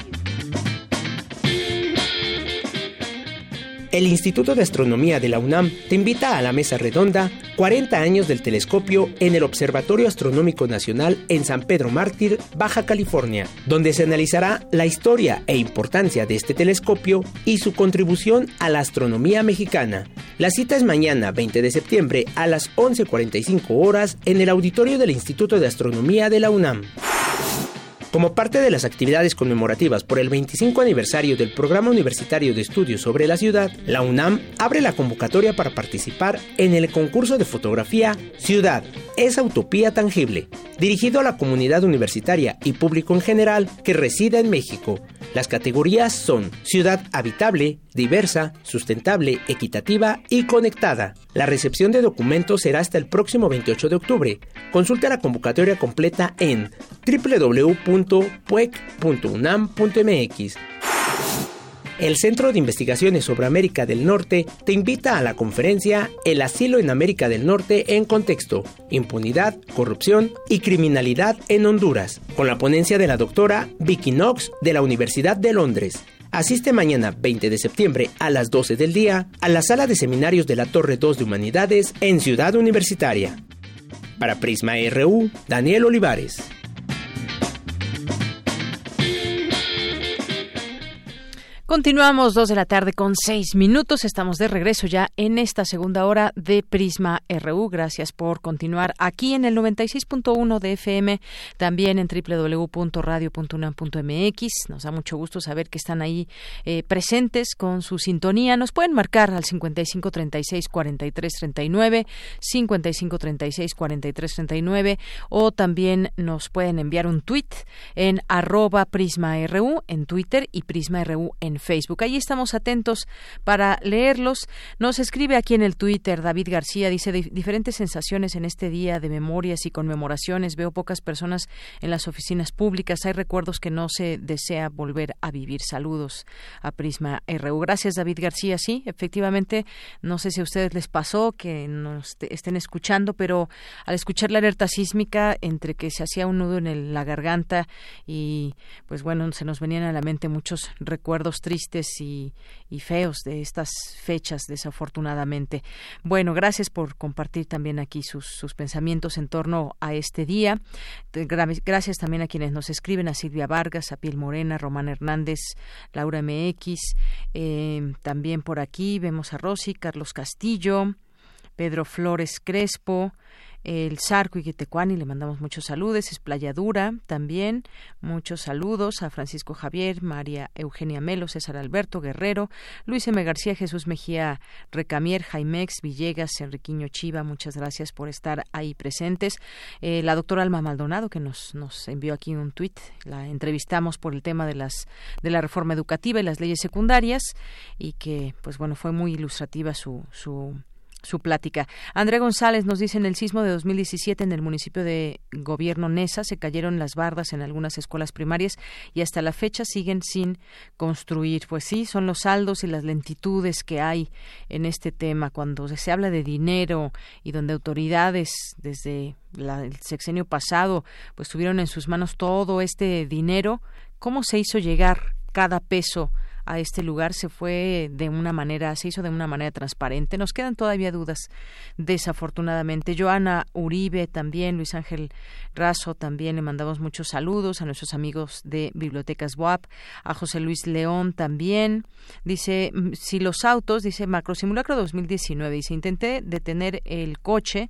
El Instituto de Astronomía de la UNAM te invita a la mesa redonda 40 años del telescopio en el Observatorio Astronómico Nacional en San Pedro Mártir, Baja California, donde se analizará la historia e importancia de este telescopio y su contribución a la astronomía mexicana. La cita es mañana 20 de septiembre a las 11.45 horas en el auditorio del Instituto de Astronomía de la UNAM. Como parte de las actividades conmemorativas por el 25 aniversario del Programa Universitario de Estudios sobre la Ciudad, la UNAM abre la convocatoria para participar en el concurso de fotografía Ciudad, esa utopía tangible, dirigido a la comunidad universitaria y público en general que resida en México. Las categorías son ciudad habitable, diversa, sustentable, equitativa y conectada. La recepción de documentos será hasta el próximo 28 de octubre. Consulta la convocatoria completa en www.puec.unam.mx. El Centro de Investigaciones sobre América del Norte te invita a la conferencia El asilo en América del Norte en contexto, impunidad, corrupción y criminalidad en Honduras, con la ponencia de la doctora Vicky Knox de la Universidad de Londres. Asiste mañana 20 de septiembre a las 12 del día a la sala de seminarios de la Torre 2 de Humanidades en Ciudad Universitaria. Para Prisma RU, Daniel Olivares. Continuamos dos de la tarde con seis minutos. Estamos de regreso ya en esta segunda hora de Prisma RU. Gracias por continuar aquí en el 96.1 de FM, también en www.radio.unam.mx. Nos da mucho gusto saber que están ahí eh, presentes con su sintonía. Nos pueden marcar al 5536 4339, 5536 4339 o también nos pueden enviar un tweet en arroba Prisma RU en Twitter y Prisma RU en Facebook. Ahí estamos atentos para leerlos. Nos escribe aquí en el Twitter David García, dice diferentes sensaciones en este día de memorias y conmemoraciones. Veo pocas personas en las oficinas públicas. Hay recuerdos que no se desea volver a vivir. Saludos a Prisma RU. Gracias David García. Sí, efectivamente, no sé si a ustedes les pasó que nos estén escuchando, pero al escuchar la alerta sísmica, entre que se hacía un nudo en la garganta y pues bueno, se nos venían a la mente muchos recuerdos tristes tristes y, feos de estas fechas, desafortunadamente. Bueno, gracias por compartir también aquí sus, pensamientos en torno a este día. Gracias también a quienes nos escriben, a Silvia Vargas, a Piel Morena, Román Hernández, Laura MX. Eh, también por aquí vemos a Rosy, Carlos Castillo, Pedro Flores Crespo, el Zarco y Guetecuani, le mandamos muchos saludos, es Playadura también, muchos saludos a Francisco Javier, María Eugenia Melo, César Alberto Guerrero, Luis M. García, Jesús Mejía Recamier, Jaimex, Villegas, Enriquiño Chiva, muchas gracias por estar ahí presentes. Eh, la doctora Alma Maldonado, que nos, nos envió aquí un tuit, la entrevistamos por el tema de las de la reforma educativa y las leyes secundarias. Y que pues bueno fue muy ilustrativa su, su su plática. André González nos dice en el sismo de 2017 en el municipio de Gobierno Nesa se cayeron las bardas en algunas escuelas primarias y hasta la fecha siguen sin construir. Pues sí, son los saldos y las lentitudes que hay en este tema cuando se habla de dinero y donde autoridades desde el sexenio pasado pues tuvieron en sus manos todo este dinero, ¿cómo se hizo llegar cada peso a este lugar se fue de una manera, se hizo de una manera transparente. Nos quedan todavía dudas, desafortunadamente. Joana Uribe también, Luis Ángel Razo también, le mandamos muchos saludos a nuestros amigos de Bibliotecas WAP, a José Luis León también. Dice, mm, si los autos, dice Macrosimulacro 2019, dice, intenté detener el coche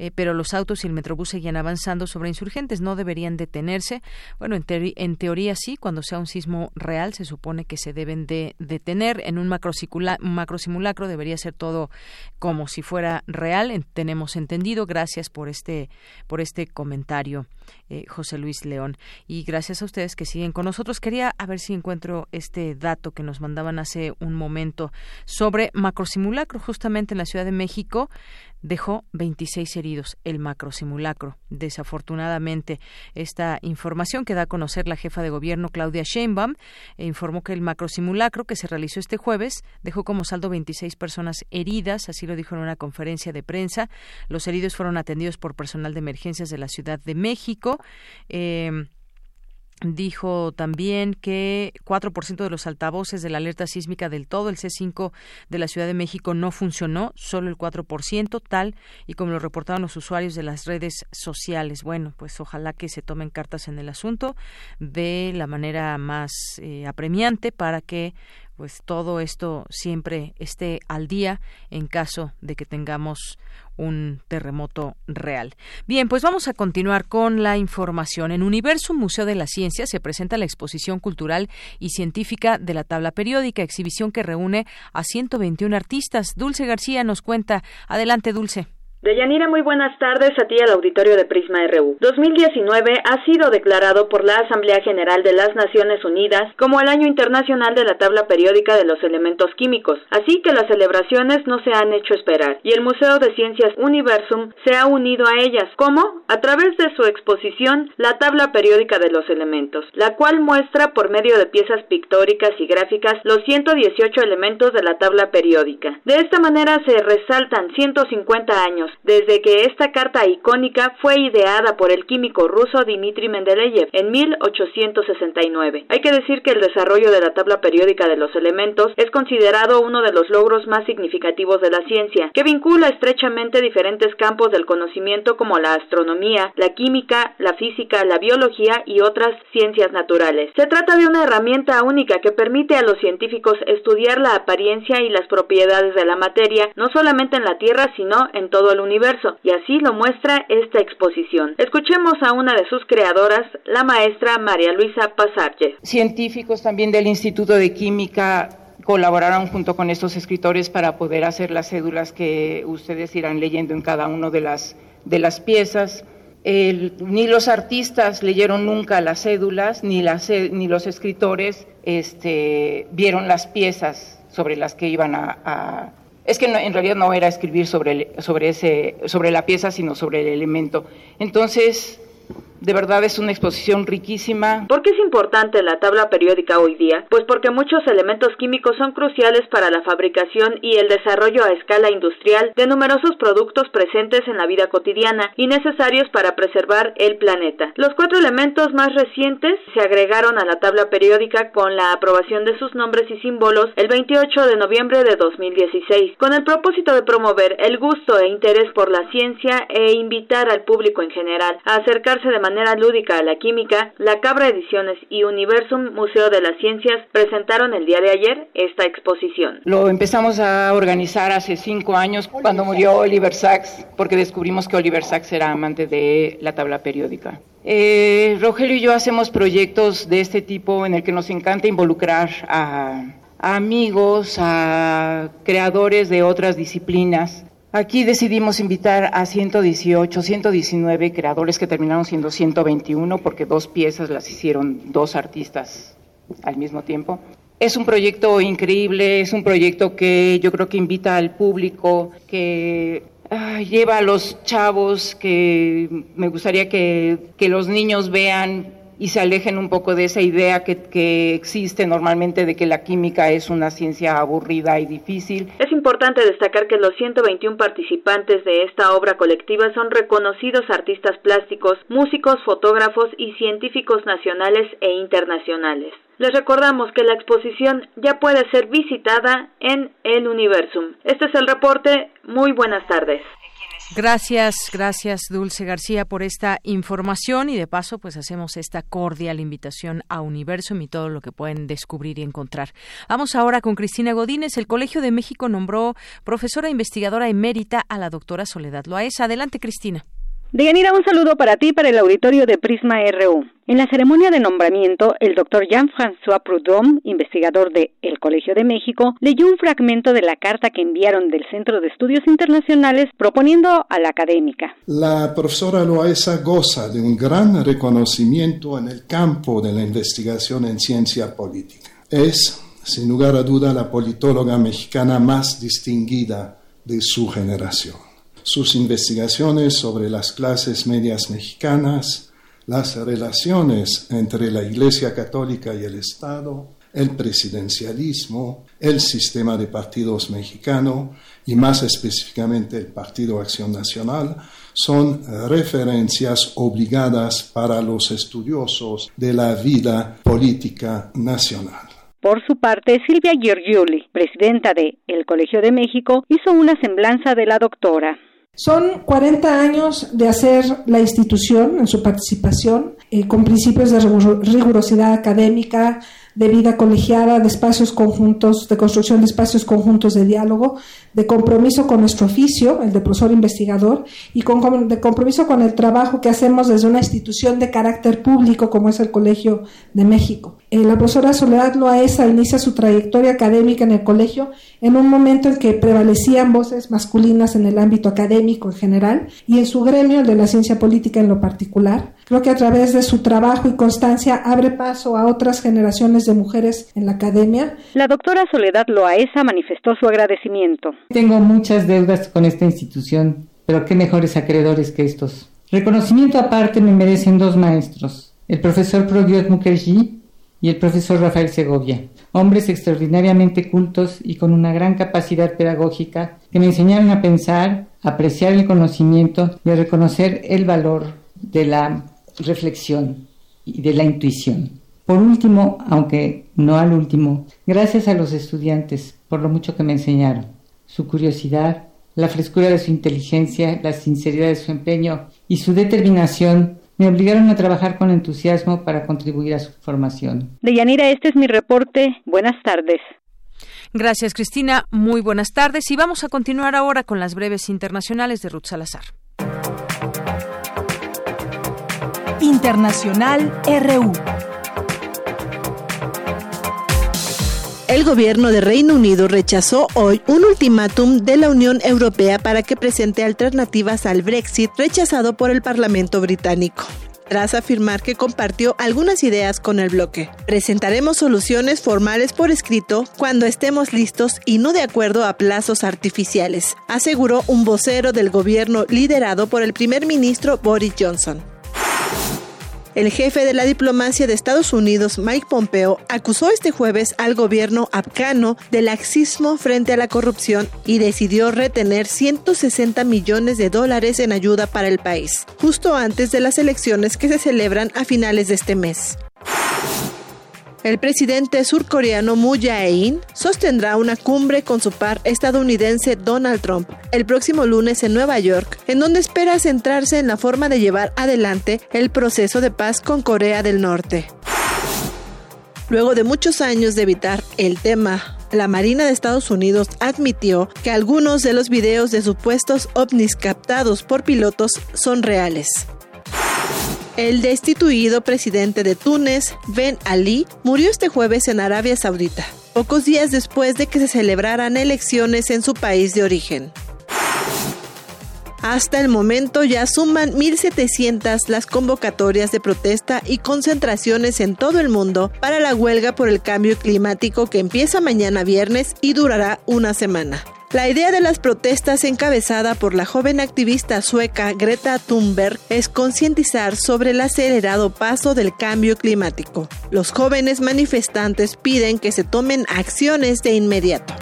eh, pero los autos y el metrobús seguían avanzando sobre insurgentes, no deberían detenerse. Bueno, en, en teoría sí, cuando sea un sismo real se supone que se deben de detener. En un macrosimulacro debería ser todo como si fuera real, tenemos entendido. Gracias por este, por este comentario, eh, José Luis León. Y gracias a ustedes que siguen con nosotros. Quería a ver si encuentro este dato que nos mandaban hace un momento sobre macrosimulacro justamente en la Ciudad de México dejó 26 heridos el macrosimulacro. Desafortunadamente, esta información que da a conocer la jefa de gobierno Claudia Sheinbaum informó que el macrosimulacro que se realizó este jueves dejó como saldo 26 personas heridas, así lo dijo en una conferencia de prensa. Los heridos fueron atendidos por personal de emergencias de la Ciudad de México. Eh, Dijo también que 4% de los altavoces de la alerta sísmica del todo el C5 de la Ciudad de México no funcionó, solo el 4%, tal y como lo reportaron los usuarios de las redes sociales. Bueno, pues ojalá que se tomen cartas en el asunto de la manera más eh, apremiante para que pues todo esto siempre esté al día en caso de que tengamos un terremoto real. Bien, pues vamos a continuar con la información. En Universo Museo de la Ciencia se presenta la exposición cultural y científica de la tabla periódica, exhibición que reúne a 121 artistas. Dulce García nos cuenta. Adelante, Dulce. Deyanira, muy buenas tardes a ti al auditorio de Prisma RU. 2019 ha sido declarado por la Asamblea General de las Naciones Unidas como el Año Internacional de la Tabla Periódica de los Elementos Químicos, así que las celebraciones no se han hecho esperar y el Museo de Ciencias Universum se ha unido a ellas. ¿Cómo? A través de su exposición La Tabla Periódica de los Elementos, la cual muestra por medio de piezas pictóricas y gráficas los 118 elementos de la tabla periódica. De esta manera se resaltan 150 años desde que esta carta icónica fue ideada por el químico ruso Dmitry Mendeleev en 1869. Hay que decir que el desarrollo de la tabla periódica de los elementos es considerado uno de los logros más significativos de la ciencia, que vincula estrechamente diferentes campos del conocimiento como la astronomía, la química, la física, la biología y otras ciencias naturales. Se trata de una herramienta única que permite a los científicos estudiar la apariencia y las propiedades de la materia, no solamente en la Tierra, sino en todo el universo, y así lo muestra esta exposición. Escuchemos a una de sus creadoras, la maestra María Luisa Pasarge. Científicos también del Instituto de Química colaboraron junto con estos escritores para poder hacer las cédulas que ustedes irán leyendo en cada una de las, de las piezas. ni los artistas leyeron nunca las cédulas, ni, las, ni los escritores este, vieron las piezas sobre las que iban a, es que en realidad no era escribir sobre, sobre, ese, sobre la pieza, sino sobre el elemento. Entonces, De verdad es una exposición riquísima. ¿Por qué es importante la tabla periódica hoy día? Pues porque muchos elementos químicos son cruciales para la fabricación y el desarrollo a escala industrial de numerosos productos presentes en la vida cotidiana y necesarios para preservar el planeta. Los cuatro elementos más recientes se agregaron a la tabla periódica con la aprobación de sus nombres y símbolos el 28 de noviembre de 2016, con el propósito de promover el gusto e interés por la ciencia e invitar al público en general a acercarse de manera lúdica a la química, la Cabra Ediciones y Universum Museo de las Ciencias presentaron el día de ayer esta exposición. Lo empezamos a organizar hace cinco años cuando murió Oliver Sacks, porque descubrimos que Oliver Sacks era amante de la tabla periódica. Eh, Rogelio y yo hacemos proyectos de este tipo en el que nos encanta involucrar a amigos, a creadores de otras disciplinas. Aquí decidimos invitar a 118, 119 creadores que terminaron siendo 121 porque dos piezas las hicieron dos artistas al mismo tiempo. Es un proyecto increíble, es un proyecto que yo creo que invita al público, que lleva a los chavos, que me gustaría que, que los niños vean y se alejen un poco de esa idea que, que, existe normalmente de que la química es una ciencia aburrida y difícil. Es importante destacar que los 121 participantes de esta obra colectiva son reconocidos artistas plásticos, músicos, fotógrafos y científicos nacionales e internacionales. Les recordamos que la exposición ya puede ser visitada en el Universum. Este es el reporte. Muy buenas tardes. Gracias, gracias Dulce García por esta información y de paso pues hacemos esta cordial invitación a Universum y todo lo que pueden descubrir y encontrar. Vamos ahora con Cristina Godínez. El Colegio de México nombró profesora investigadora emérita a la doctora Soledad Loaesa. Adelante Cristina. Deyanira, un saludo para ti para el auditorio de Prisma RU. En la ceremonia de nombramiento, el doctor Jean-François Prudhomme, investigador de El Colegio de México, leyó un fragmento de la carta que enviaron del Centro de Estudios Internacionales proponiendo a la académica. La profesora Loaesa goza de un gran reconocimiento en el campo de la investigación en ciencia política. Es, sin lugar a duda, la politóloga mexicana más distinguida de su generación sus investigaciones sobre las clases medias mexicanas, las relaciones entre la Iglesia Católica y el Estado, el presidencialismo, el sistema de partidos mexicano y más específicamente el Partido Acción Nacional son referencias obligadas para los estudiosos de la vida política nacional. Por su parte, Silvia Giorgiuli, presidenta de El Colegio de México, hizo una semblanza de la doctora. Son 40 años de hacer la institución en su participación eh, con principios de rigurosidad académica, de vida colegiada, de espacios conjuntos, de construcción de espacios conjuntos de diálogo, de compromiso con nuestro oficio, el de profesor investigador, y con, de compromiso con el trabajo que hacemos desde una institución de carácter público como es el Colegio de México. Eh, la profesora Soledad Loaesa inicia su trayectoria académica en el colegio en un momento en que prevalecían voces masculinas en el ámbito académico en general y en su gremio de la ciencia política en lo particular. Creo que a través de su trabajo y constancia abre paso a otras generaciones de mujeres en la academia. La doctora Soledad Loaesa manifestó su agradecimiento. Tengo muchas deudas con esta institución, pero qué mejores acreedores que estos. Reconocimiento aparte me merecen dos maestros, el profesor Progyot Mukherjee y el profesor Rafael Segovia, hombres extraordinariamente cultos y con una gran capacidad pedagógica que me enseñaron a pensar, a apreciar el conocimiento y a reconocer el valor de la reflexión y de la intuición. Por último, aunque no al último, gracias a los estudiantes por lo mucho que me enseñaron, su curiosidad, la frescura de su inteligencia, la sinceridad de su empeño y su determinación me obligaron a trabajar con entusiasmo para contribuir a su formación. Deyanira, este es mi reporte. Buenas tardes. Gracias, Cristina. Muy buenas tardes. Y vamos a continuar ahora con las breves internacionales de Ruth Salazar. Internacional RU. El gobierno de Reino Unido rechazó hoy un ultimátum de la Unión Europea para que presente alternativas al Brexit rechazado por el Parlamento británico tras afirmar que compartió algunas ideas con el bloque. Presentaremos soluciones formales por escrito cuando estemos listos y no de acuerdo a plazos artificiales, aseguró un vocero del gobierno liderado por el primer ministro Boris Johnson. El jefe de la diplomacia de Estados Unidos, Mike Pompeo, acusó este jueves al gobierno afgano de laxismo frente a la corrupción y decidió retener 160 millones de dólares en ayuda para el país, justo antes de las elecciones que se celebran a finales de este mes. El presidente surcoreano Moon Jae-in sostendrá una cumbre con su par estadounidense Donald Trump el próximo lunes en Nueva York, en donde espera centrarse en la forma de llevar adelante el proceso de paz con Corea del Norte. Luego de muchos años de evitar el tema la Marina de Estados Unidos admitió que algunos de los videos de supuestos ovnis captados por pilotos son reales. El destituido presidente de Túnez, Ben Ali, murió este jueves en Arabia Saudita, pocos días después de que se celebraran elecciones en su país de origen. Hasta el momento ya suman 1.700 las convocatorias de protesta y concentraciones en todo el mundo para la huelga por el cambio climático que empieza mañana viernes y durará una semana. La idea de las protestas encabezada por la joven activista sueca Greta Thunberg es concientizar sobre el acelerado paso del cambio climático. Los jóvenes manifestantes piden que se tomen acciones de inmediato.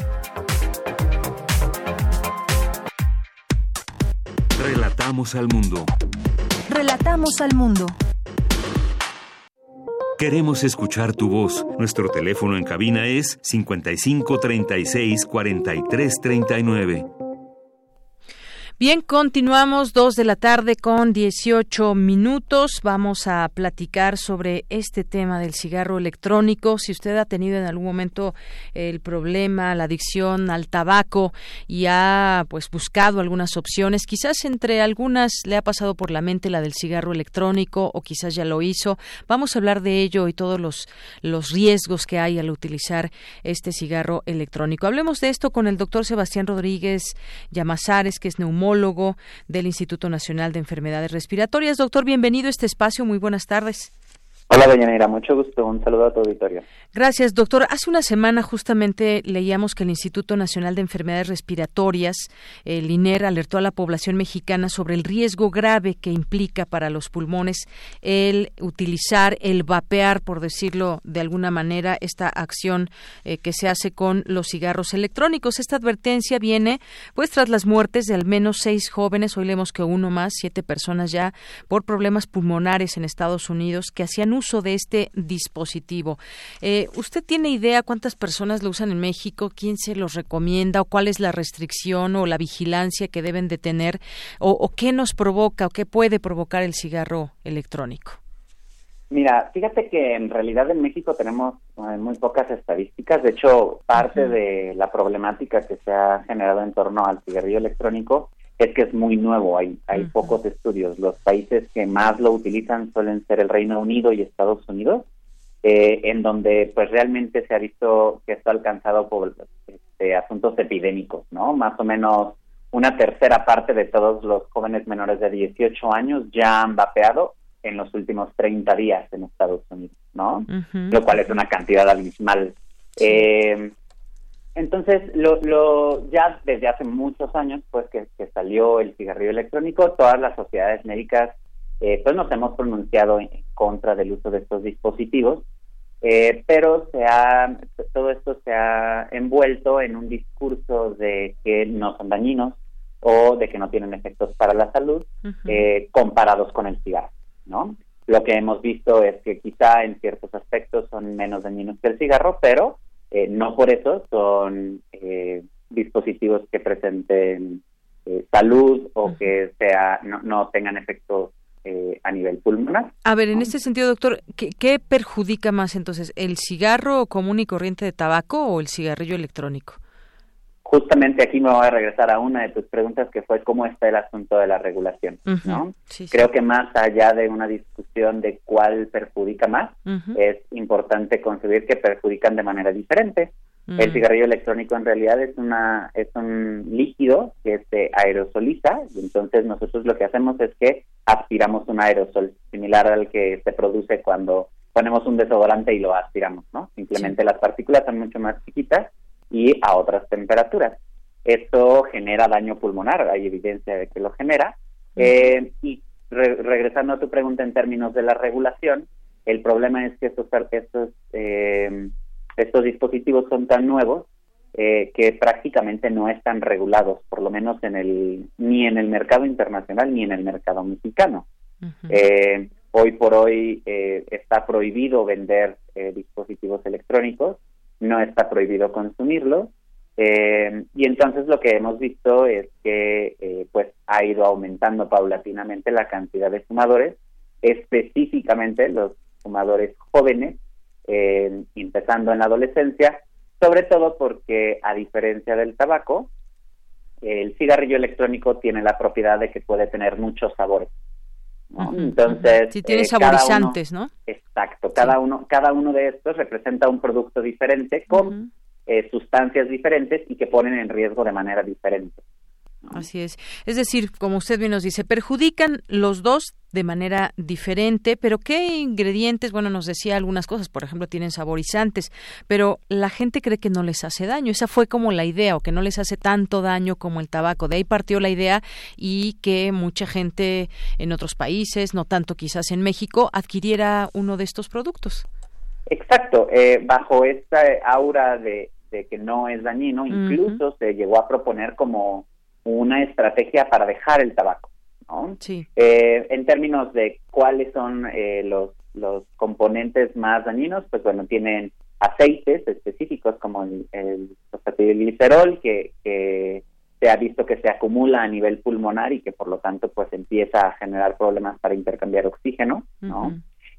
Relatamos al mundo. Relatamos al mundo. Queremos escuchar tu voz. Nuestro teléfono en cabina es 55 36 43 39. Bien, continuamos dos de la tarde con 18 minutos. Vamos a platicar sobre este tema del cigarro electrónico. Si usted ha tenido en algún momento el problema, la adicción al tabaco y ha pues buscado algunas opciones, quizás entre algunas le ha pasado por la mente la del cigarro electrónico o quizás ya lo hizo. Vamos a hablar de ello y todos los los riesgos que hay al utilizar este cigarro electrónico. Hablemos de esto con el doctor Sebastián Rodríguez Llamazares, que es neumólogo del Instituto Nacional de Enfermedades Respiratorias. Doctor, bienvenido a este espacio. Muy buenas tardes. Hola, doña mucho gusto. Un saludo a tu auditorio. Gracias, doctor. Hace una semana justamente leíamos que el Instituto Nacional de Enfermedades Respiratorias, el INER, alertó a la población mexicana sobre el riesgo grave que implica para los pulmones el utilizar, el vapear, por decirlo de alguna manera, esta acción eh, que se hace con los cigarros electrónicos. Esta advertencia viene pues tras las muertes de al menos seis jóvenes, hoy leemos que uno más, siete personas ya, por problemas pulmonares en Estados Unidos que hacían uso de este dispositivo. Eh, ¿Usted tiene idea cuántas personas lo usan en México? ¿Quién se los recomienda? ¿O cuál es la restricción o la vigilancia que deben de tener? ¿O, qué nos provoca o qué puede provocar el cigarro electrónico? Mira, fíjate que en realidad en México tenemos eh, muy pocas estadísticas. De hecho, parte de la problemática que se ha generado en torno al cigarrillo electrónico es que es muy nuevo, hay, hay pocos estudios. Los países que más lo utilizan suelen ser el Reino Unido y Estados Unidos, eh, en donde pues realmente se ha visto que esto ha alcanzado por este, asuntos epidémicos, ¿no? Más o menos una tercera parte de todos los jóvenes menores de 18 años ya han vapeado en los últimos 30 días en Estados Unidos, ¿no? Lo cual es una cantidad abismal. Eh, entonces, lo, lo, ya desde hace muchos años, pues que, salió el cigarrillo electrónico, todas las sociedades médicas, eh, pues nos hemos pronunciado en contra del uso de estos dispositivos, eh, pero se ha, todo esto se ha envuelto en un discurso de que no son dañinos o de que no tienen efectos para la salud eh, comparados con el cigarro, ¿no? Lo que hemos visto es que quizá en ciertos aspectos son menos dañinos que el cigarro, pero eh, no por eso son eh, dispositivos que presenten eh, salud o que sea no, no tengan efectos a nivel pulmonar. A ver, en este sentido, doctor, ¿qué, ¿qué, perjudica más entonces, el cigarro común y corriente de tabaco o el cigarrillo electrónico? Justamente aquí me voy a regresar a una de tus preguntas que fue cómo está el asunto de la regulación, ¿no? Creo que más allá de una discusión de cuál perjudica más, es importante concebir que perjudican de manera diferente. El cigarrillo electrónico en realidad es una es un líquido que se aerosoliza y entonces nosotros lo que hacemos es que aspiramos un aerosol similar al que se produce cuando ponemos un desodorante y lo aspiramos, ¿no? Simplemente las partículas son mucho más chiquitas y a otras temperaturas. Esto genera daño pulmonar, hay evidencia de que lo genera. Eh, y regresando a tu pregunta en términos de la regulación, el problema es que estos, estos, eh, estos dispositivos son tan nuevos eh, que prácticamente no están regulados, por lo menos en el ni en el mercado internacional ni en el mercado mexicano. eh, hoy por hoy eh, está prohibido vender eh, dispositivos electrónicos, no está prohibido consumirlos, eh, y entonces lo que hemos visto es que pues ha ido aumentando paulatinamente la cantidad de fumadores, específicamente los fumadores jóvenes, empezando en la adolescencia, sobre todo porque a diferencia del tabaco, el cigarrillo electrónico tiene la propiedad de que puede tener muchos sabores. Entonces, si tiene eh, saborizantes, ¿no? Exacto, cada uno cada uno de estos representa un producto diferente con eh, sustancias diferentes y que ponen en riesgo de manera diferente. Así es. Es decir, como usted bien nos dice, perjudican los dos de manera diferente, pero ¿qué ingredientes? Bueno, nos decía algunas cosas, por ejemplo, tienen saborizantes, pero la gente cree que no les hace daño. Esa fue como la idea, o que no les hace tanto daño como el tabaco. De ahí partió la idea y que mucha gente en otros países, no tanto quizás en México, adquiriera uno de estos productos. Exacto, eh, bajo esta aura de, que no es dañino, incluso se llegó a proponer como una estrategia para dejar el tabaco. ¿no? Sí. Eh, en términos de cuáles son eh, los, los componentes más dañinos, pues bueno, tienen aceites específicos como el, el glicerol que, que se ha visto que se acumula a nivel pulmonar y que por lo tanto pues empieza a generar problemas para intercambiar oxígeno, ¿no?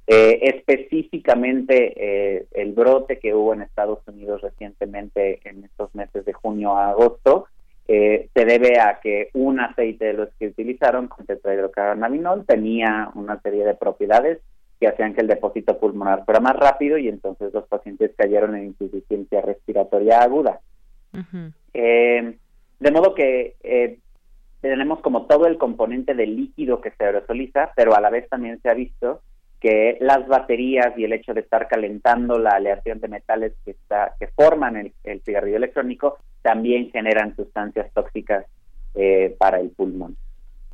Eh, específicamente el brote que hubo en Estados Unidos recientemente en estos meses de junio a agosto eh, se debe a que un aceite de los que utilizaron con tetrahidrocannabinol tenía una serie de propiedades que hacían que el depósito pulmonar fuera más rápido y entonces los pacientes cayeron en insuficiencia respiratoria aguda. Eh, de modo que eh, tenemos como todo el componente del líquido que se aerosoliza, pero a la vez también se ha visto que las baterías y el hecho de estar calentando la aleación de metales que, está, que forman el, cigarrillo electrónico también generan sustancias tóxicas eh, para el pulmón.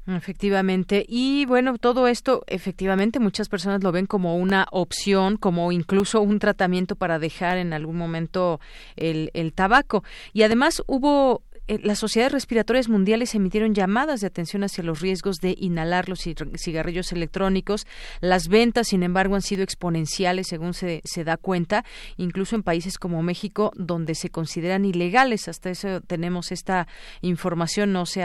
Efectivamente. Y bueno, todo esto, efectivamente, muchas personas lo ven como una opción, como incluso un tratamiento para dejar en algún momento el, el tabaco. Y además hubo las sociedades respiratorias mundiales emitieron llamadas de atención hacia los riesgos de inhalar los cigarrillos electrónicos. Las ventas, sin embargo, han sido exponenciales, según se, se da cuenta, incluso en países como México, donde se consideran ilegales. Hasta eso tenemos esta información. No se,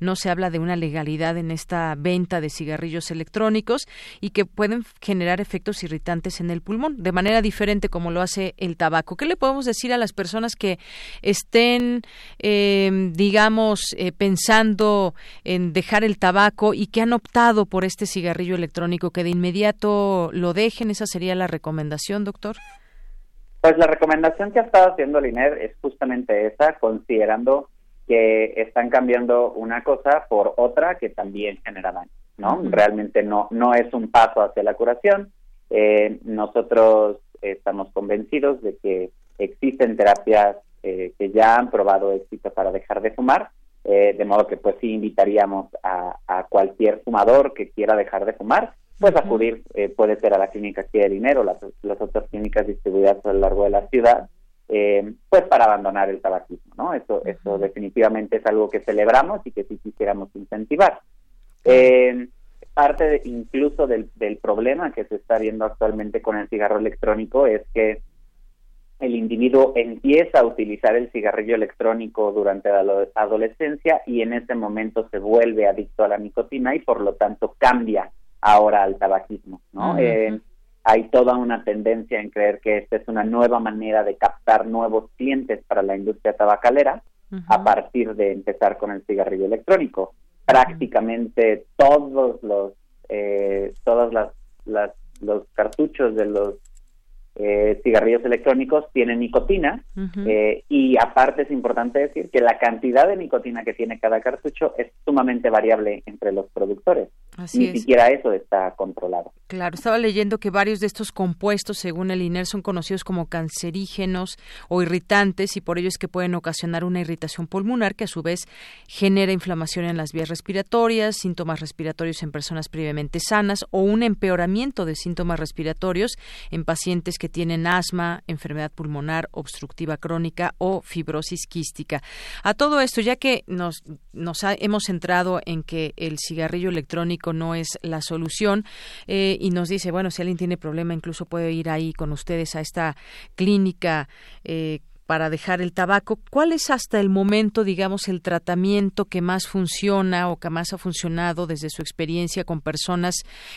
no se habla de una legalidad en esta venta de cigarrillos electrónicos y que pueden generar efectos irritantes en el pulmón, de manera diferente como lo hace el tabaco. ¿Qué le podemos decir a las personas que estén eh, Em, digamos, eh, pensando en dejar el tabaco y que han optado por este cigarrillo electrónico, que de inmediato lo dejen? ¿Esa sería la recomendación, doctor? Pues la recomendación que ha estado haciendo el INER es justamente esa, considerando que están cambiando una cosa por otra que también genera daño, ¿no? Realmente no, no es un paso hacia la curación. Eh, nosotros estamos convencidos de que existen terapias eh, que ya han probado éxito para dejar de fumar, eh, de modo que pues sí invitaríamos a, cualquier fumador que quiera dejar de fumar, pues acudir, eh, puede ser a la clínica aquí de dinero, las, las otras clínicas distribuidas a lo largo de la ciudad, pues para abandonar el tabaquismo, ¿no? Eso, eso definitivamente es algo que celebramos y que sí quisiéramos incentivar. parte incluso del, del problema que se está viendo actualmente con el cigarro electrónico es que el individuo empieza a utilizar el cigarrillo electrónico durante la adolescencia y en ese momento se vuelve adicto a la nicotina y por lo tanto cambia ahora al tabaquismo, ¿no? Eh, hay toda una tendencia en creer que esta es una nueva manera de captar nuevos clientes para la industria tabacalera a partir de empezar con el cigarrillo electrónico. Prácticamente todos los eh, todas las, las los cartuchos de los eh, cigarrillos electrónicos tienen nicotina eh, y aparte es importante decir que la cantidad de nicotina que tiene cada cartucho es sumamente variable entre los productores. ni siquiera eso está controlado. Claro, estaba leyendo que varios de estos compuestos, según el INER, son conocidos como cancerígenos o irritantes y por ello es que pueden ocasionar una irritación pulmonar que a su vez genera inflamación en las vías respiratorias, síntomas respiratorios en personas previamente sanas o un empeoramiento de síntomas respiratorios en pacientes que tienen asma, enfermedad pulmonar obstructiva crónica o fibrosis quística. A todo esto, ya que nos, nos hemos centrado en que el cigarrillo electrónico no es la solución, eh, y nos dice, bueno, si alguien tiene problema, incluso puede ir ahí con ustedes a esta clínica. Eh, para dejar el tabaco. ¿Cuál es hasta el momento, digamos, el tratamiento que más funciona o que más ha funcionado desde su experiencia con personas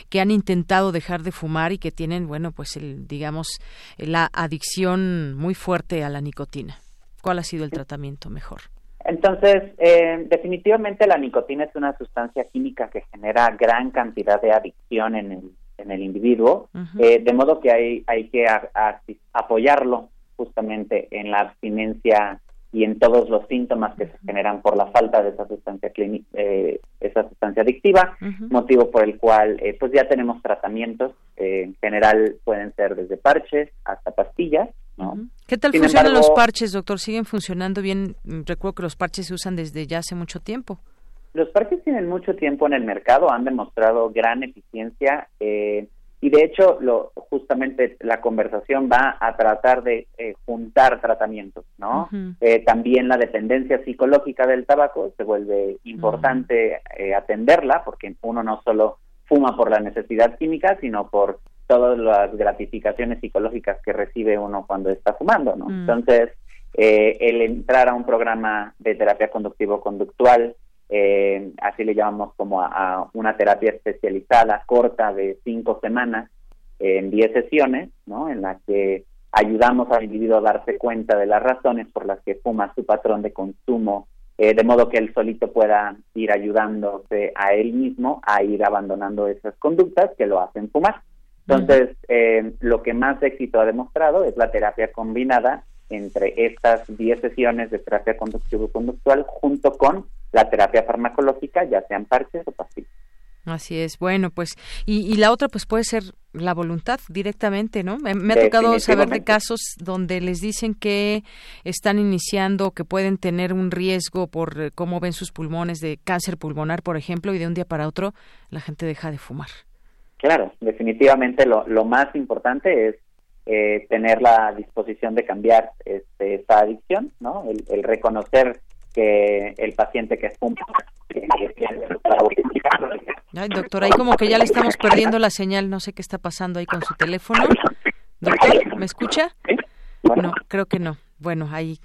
que han intentado dejar de fumar y que tienen, bueno, pues, el, digamos, la adicción muy fuerte a la nicotina? ¿Cuál ha sido el tratamiento mejor? Entonces, eh, definitivamente la nicotina es una sustancia química que genera gran cantidad de adicción en el en el individuo, eh, de modo que hay, hay que apoyarlo justamente en la abstinencia y en todos los síntomas que se generan por la falta de esa sustancia clínica, eh, esa sustancia adictiva, motivo por el cual eh, pues ya tenemos tratamientos, en general pueden ser desde parches hasta pastillas, ¿no? ¿Qué tal funcionan los parches, doctor? ¿Siguen funcionando bien? Recuerdo que los parches se usan desde ya hace mucho tiempo. Los parches tienen mucho tiempo en el mercado, han demostrado gran eficiencia eh, y de hecho lo, justamente la conversación va a tratar de eh, juntar tratamientos, ¿no? Eh, también la dependencia psicológica del tabaco se vuelve importante atenderla porque uno no solo fuma por la necesidad química, sino por todas las gratificaciones psicológicas que recibe uno cuando está fumando, ¿no? Mm. Entonces, el entrar a un programa de terapia conductivo-conductual eh, así le llamamos como a, una terapia especializada corta de cinco semanas en diez sesiones, ¿no? En la que ayudamos al individuo a darse cuenta de las razones por las que fuma su patrón de consumo, eh, de modo que él solito pueda ir ayudándose a él mismo a ir abandonando esas conductas que lo hacen fumar. Entonces, eh, lo que más éxito ha demostrado es la terapia combinada entre estas 10 sesiones de terapia conductivo-conductual junto con la terapia farmacológica, ya sean parches o pastillas. Así es, bueno, pues, y, la otra, pues puede ser la voluntad directamente, ¿no? Me, ha tocado saber de casos donde les dicen que están iniciando, que pueden tener un riesgo por eh, cómo ven sus pulmones de cáncer pulmonar, por ejemplo, y de un día para otro la gente deja de fumar. Claro, definitivamente lo, lo más importante es eh, tener la disposición de cambiar este, esta adicción, ¿no? El, reconocer que el paciente que fuma Ay, doctor, ahí como que ya le estamos perdiendo la señal, no sé qué está pasando ahí con su teléfono. Doctor, ¿me escucha? No, creo que no. Bueno, ahí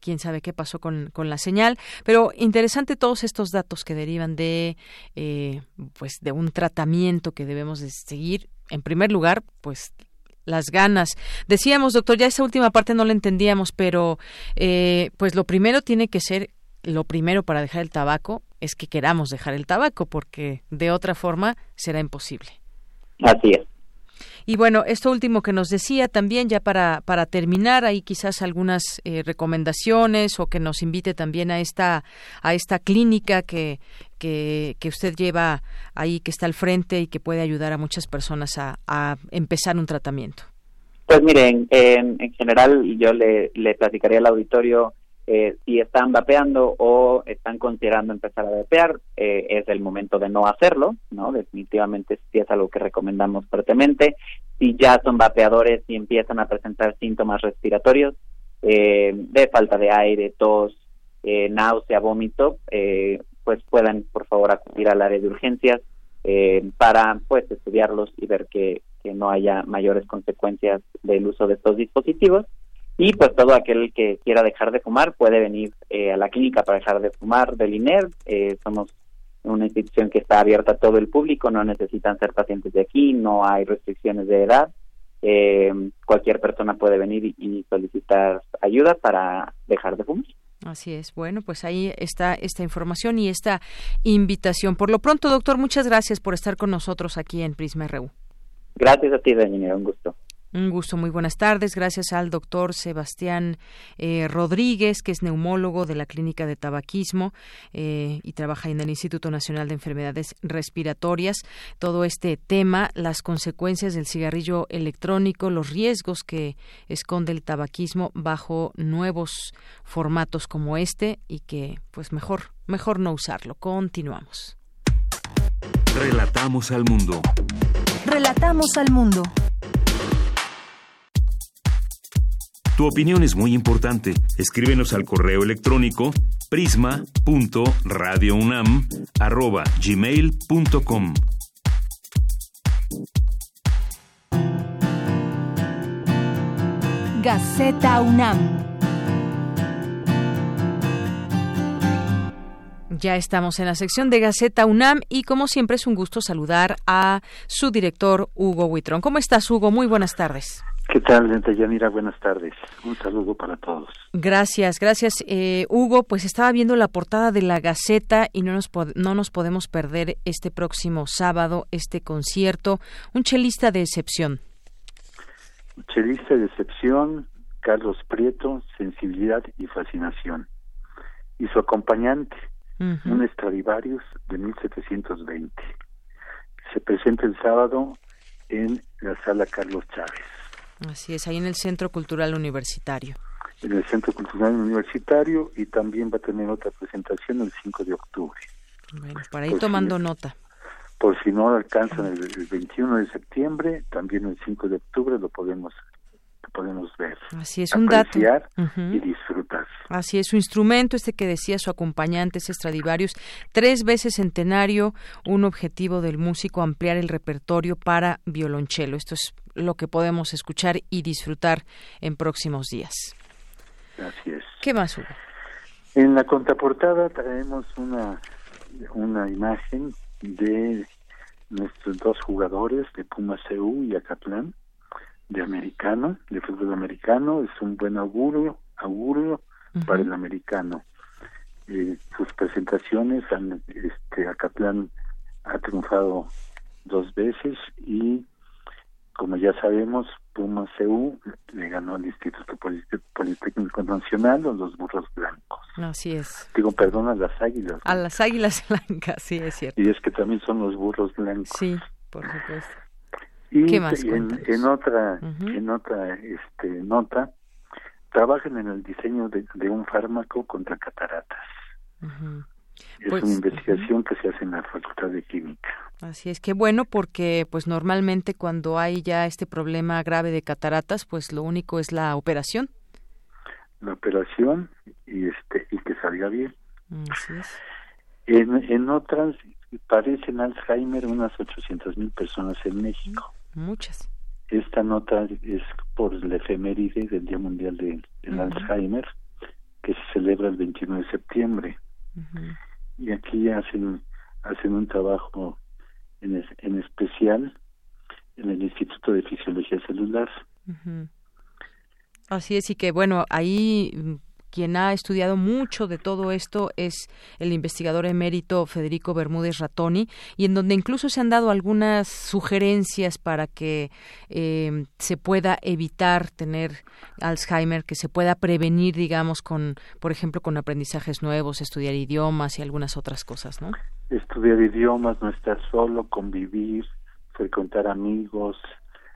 quién sabe qué pasó con, con, la señal, pero interesante todos estos datos que derivan de, eh, pues, de un tratamiento que debemos de seguir. En primer lugar, pues las ganas. Decíamos, doctor, ya esa última parte no la entendíamos, pero eh, pues lo primero tiene que ser, lo primero para dejar el tabaco es que queramos dejar el tabaco, porque de otra forma será imposible. Así es. Y bueno, esto último que nos decía también, ya para, para terminar, ahí quizás algunas eh, recomendaciones o que nos invite también a esta, a esta clínica que, que, usted lleva ahí, que está al frente y que puede ayudar a muchas personas a, empezar un tratamiento. Pues miren, en, en general yo le, platicaría al auditorio eh, si están vapeando o están considerando empezar a vapear, eh, es el momento de no hacerlo, ¿no? Definitivamente sí es algo que recomendamos fuertemente. Si ya son vapeadores y empiezan a presentar síntomas respiratorios eh, de falta de aire, tos, náusea, vómito, pues puedan por favor acudir al área de urgencias para pues estudiarlos y ver que no haya mayores consecuencias del uso de estos dispositivos y pues todo aquel que quiera dejar de fumar puede venir eh, a la clínica para dejar de fumar del INER. Eh, somos una institución que está abierta a todo el público, no necesitan ser pacientes de aquí, no hay restricciones de edad. Eh, cualquier persona puede venir y, solicitar ayuda para dejar de fumar. Así es. Bueno, pues ahí está esta información y esta invitación. Por lo pronto, doctor, muchas gracias por estar con nosotros aquí en Prisma RU. Gracias a ti, Daniela, un gusto. Un gusto, muy buenas tardes. Gracias al doctor Sebastián eh, Rodríguez, que es neumólogo de la Clínica de Tabaquismo eh, y trabaja en el Instituto Nacional de Enfermedades Respiratorias. Todo este tema, las consecuencias del cigarrillo electrónico, los riesgos que esconde el tabaquismo bajo nuevos formatos como este y que, pues, mejor, mejor no usarlo. Continuamos. Relatamos al mundo. Relatamos al mundo. Tu opinión es muy importante. Escríbenos al correo electrónico prisma.radiounam@gmail.com. Gaceta UNAM. Ya estamos en la sección de Gaceta UNAM y como siempre es un gusto saludar a su director Hugo Huitrón. ¿Cómo estás, Hugo? Muy buenas tardes. ¿Qué tal, Yanira? Buenas tardes. Un saludo para todos. Gracias, gracias, eh, Hugo. Pues estaba viendo la portada de la Gaceta y no nos, no nos podemos perder este próximo sábado este concierto. Un chelista de excepción. Un chelista de excepción, Carlos Prieto, sensibilidad y fascinación. Y su acompañante, un Stradivarius de 1720. Se presenta el sábado en la sala Carlos Chávez. Así es, ahí en el Centro Cultural Universitario. En el Centro Cultural Universitario y también va a tener otra presentación el 5 de octubre. Bueno, para ir tomando nota. Por si no alcanzan el, 21 de septiembre, también el 5 de octubre lo podemos podemos ver. Así es, un dato. y disfrutar. Así es, su instrumento, este que decía su acompañante, es Stradivarius, tres veces centenario, un objetivo del músico, ampliar el repertorio para violonchelo. Esto es lo que podemos escuchar y disfrutar en próximos días. Así es. ¿Qué más, Hugo? En la contraportada traemos una, una imagen de nuestros dos jugadores de Puma CU y Acatlán de americano, de fútbol americano, es un buen augurio, augurio para el americano. Eh, sus presentaciones, han, este, Acatlán ha triunfado dos veces y como ya sabemos, Puma CU le ganó al Instituto Politécnico Nacional o los burros blancos. Así es. Digo, perdón, a las águilas. A las águilas blancas, sí, es cierto. Y es que también son los burros blancos. Sí, por supuesto. Y en, otra, en otra este, nota, trabajan en el diseño de, un fármaco contra cataratas. Es pues, una investigación que se hace en la Facultad de Química. Así es que bueno porque pues normalmente cuando hay ya este problema grave de cataratas, pues lo único es la operación. La operación y este y que salga bien. Así es. En, en otras parecen Alzheimer unas 800 mil personas en México. Muchas. Esta nota es por la efeméride del Día Mundial de, del Alzheimer, que se celebra el 21 de septiembre. Y aquí hacen, hacen un trabajo en, en especial en el Instituto de Fisiología Celular. Así es, y que bueno, ahí quien ha estudiado mucho de todo esto es el investigador emérito Federico Bermúdez Ratoni, y en donde incluso se han dado algunas sugerencias para que eh, se pueda evitar tener Alzheimer, que se pueda prevenir, digamos, con, por ejemplo, con aprendizajes nuevos, estudiar idiomas y algunas otras cosas, ¿no? Estudiar idiomas, no estar solo, convivir, frecuentar amigos,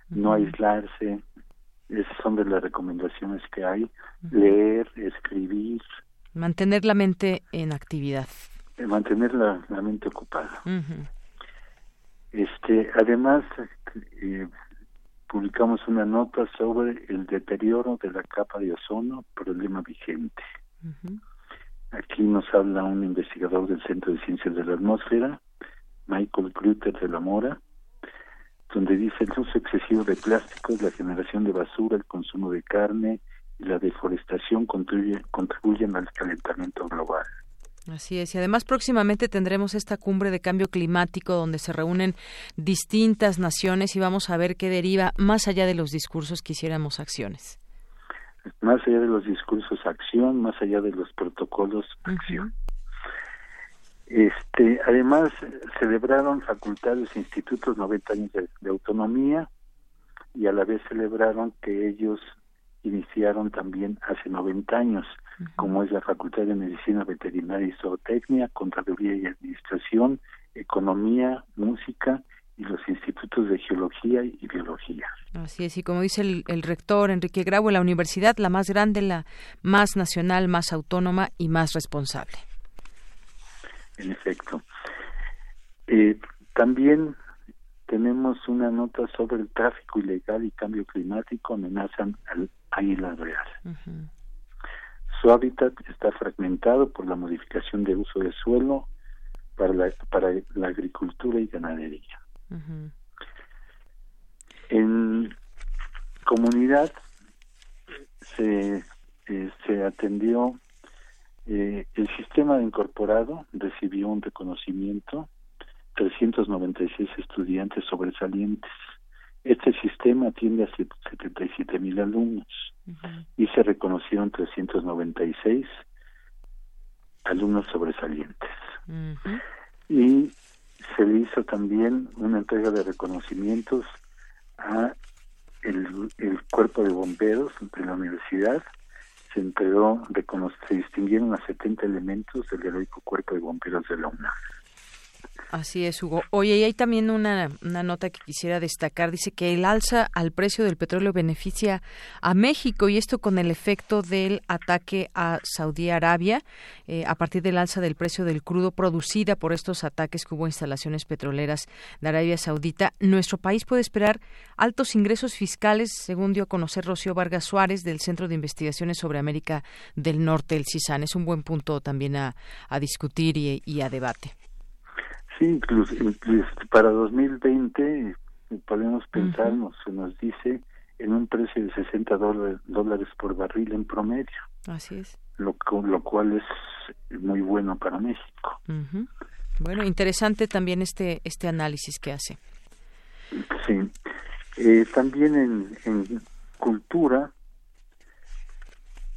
no aislarse, esas son de las recomendaciones que hay. Leer, escribir. Mantener la mente en actividad. Eh, mantener la, mente ocupada. Este, además, eh, publicamos una nota sobre el deterioro de la capa de ozono, problema vigente. Aquí nos habla un investigador del Centro de Ciencias de la Atmósfera, Michael Grutter de la Mora, donde dice el uso excesivo de plásticos, la generación de basura, el consumo de carne y la deforestación contribuyen al calentamiento global. Así es, y además próximamente tendremos esta cumbre de cambio climático donde se reúnen distintas naciones y vamos a ver qué deriva más allá de los discursos que hiciéramos acciones. Más allá de los discursos acción, más allá de los protocolos acción. Este, además, celebraron facultades e institutos 90 años de, autonomía, y a la vez celebraron que ellos iniciaron también hace 90 años, como es la Facultad de Medicina Veterinaria y Zootecnia, Contaduría y Administración, Economía, Música y los institutos de Geología y Biología. Así es, y como dice el, el rector Enrique Grau, la universidad, la más grande, la más nacional, más autónoma y más responsable. En efecto. Eh, también tenemos una nota sobre el tráfico ilegal y cambio climático amenazan al águila real. Su hábitat está fragmentado por la modificación de uso de suelo para la, para la agricultura y ganadería. En comunidad se, eh, se atendió eh, el sistema incorporado recibió un reconocimiento 396 estudiantes sobresalientes. Este sistema atiende a 77 mil alumnos y se reconocieron 396 alumnos sobresalientes. Y se le hizo también una entrega de reconocimientos a el, el cuerpo de bomberos de la universidad se entregó, se distinguieron a 70 elementos del heroico cuerpo de bomberos de la UNAM. Así es, Hugo. Oye, y hay también una, una, nota que quisiera destacar. Dice que el alza al precio del petróleo beneficia a México y esto con el efecto del ataque a Saudí Arabia eh, a partir del alza del precio del crudo producida por estos ataques que hubo instalaciones petroleras de Arabia Saudita. Nuestro país puede esperar altos ingresos fiscales, según dio a conocer Rocío Vargas Suárez del Centro de Investigaciones sobre América del Norte, el CISAN. Es un buen punto también a, a discutir y, y a debate. Sí, incluso, para 2020 podemos pensarnos, se nos dice en un precio de 60 dólares, por barril en promedio. Así es. Lo, lo cual es muy bueno para México. Bueno, interesante también este este análisis que hace. Sí. Eh, también en, en cultura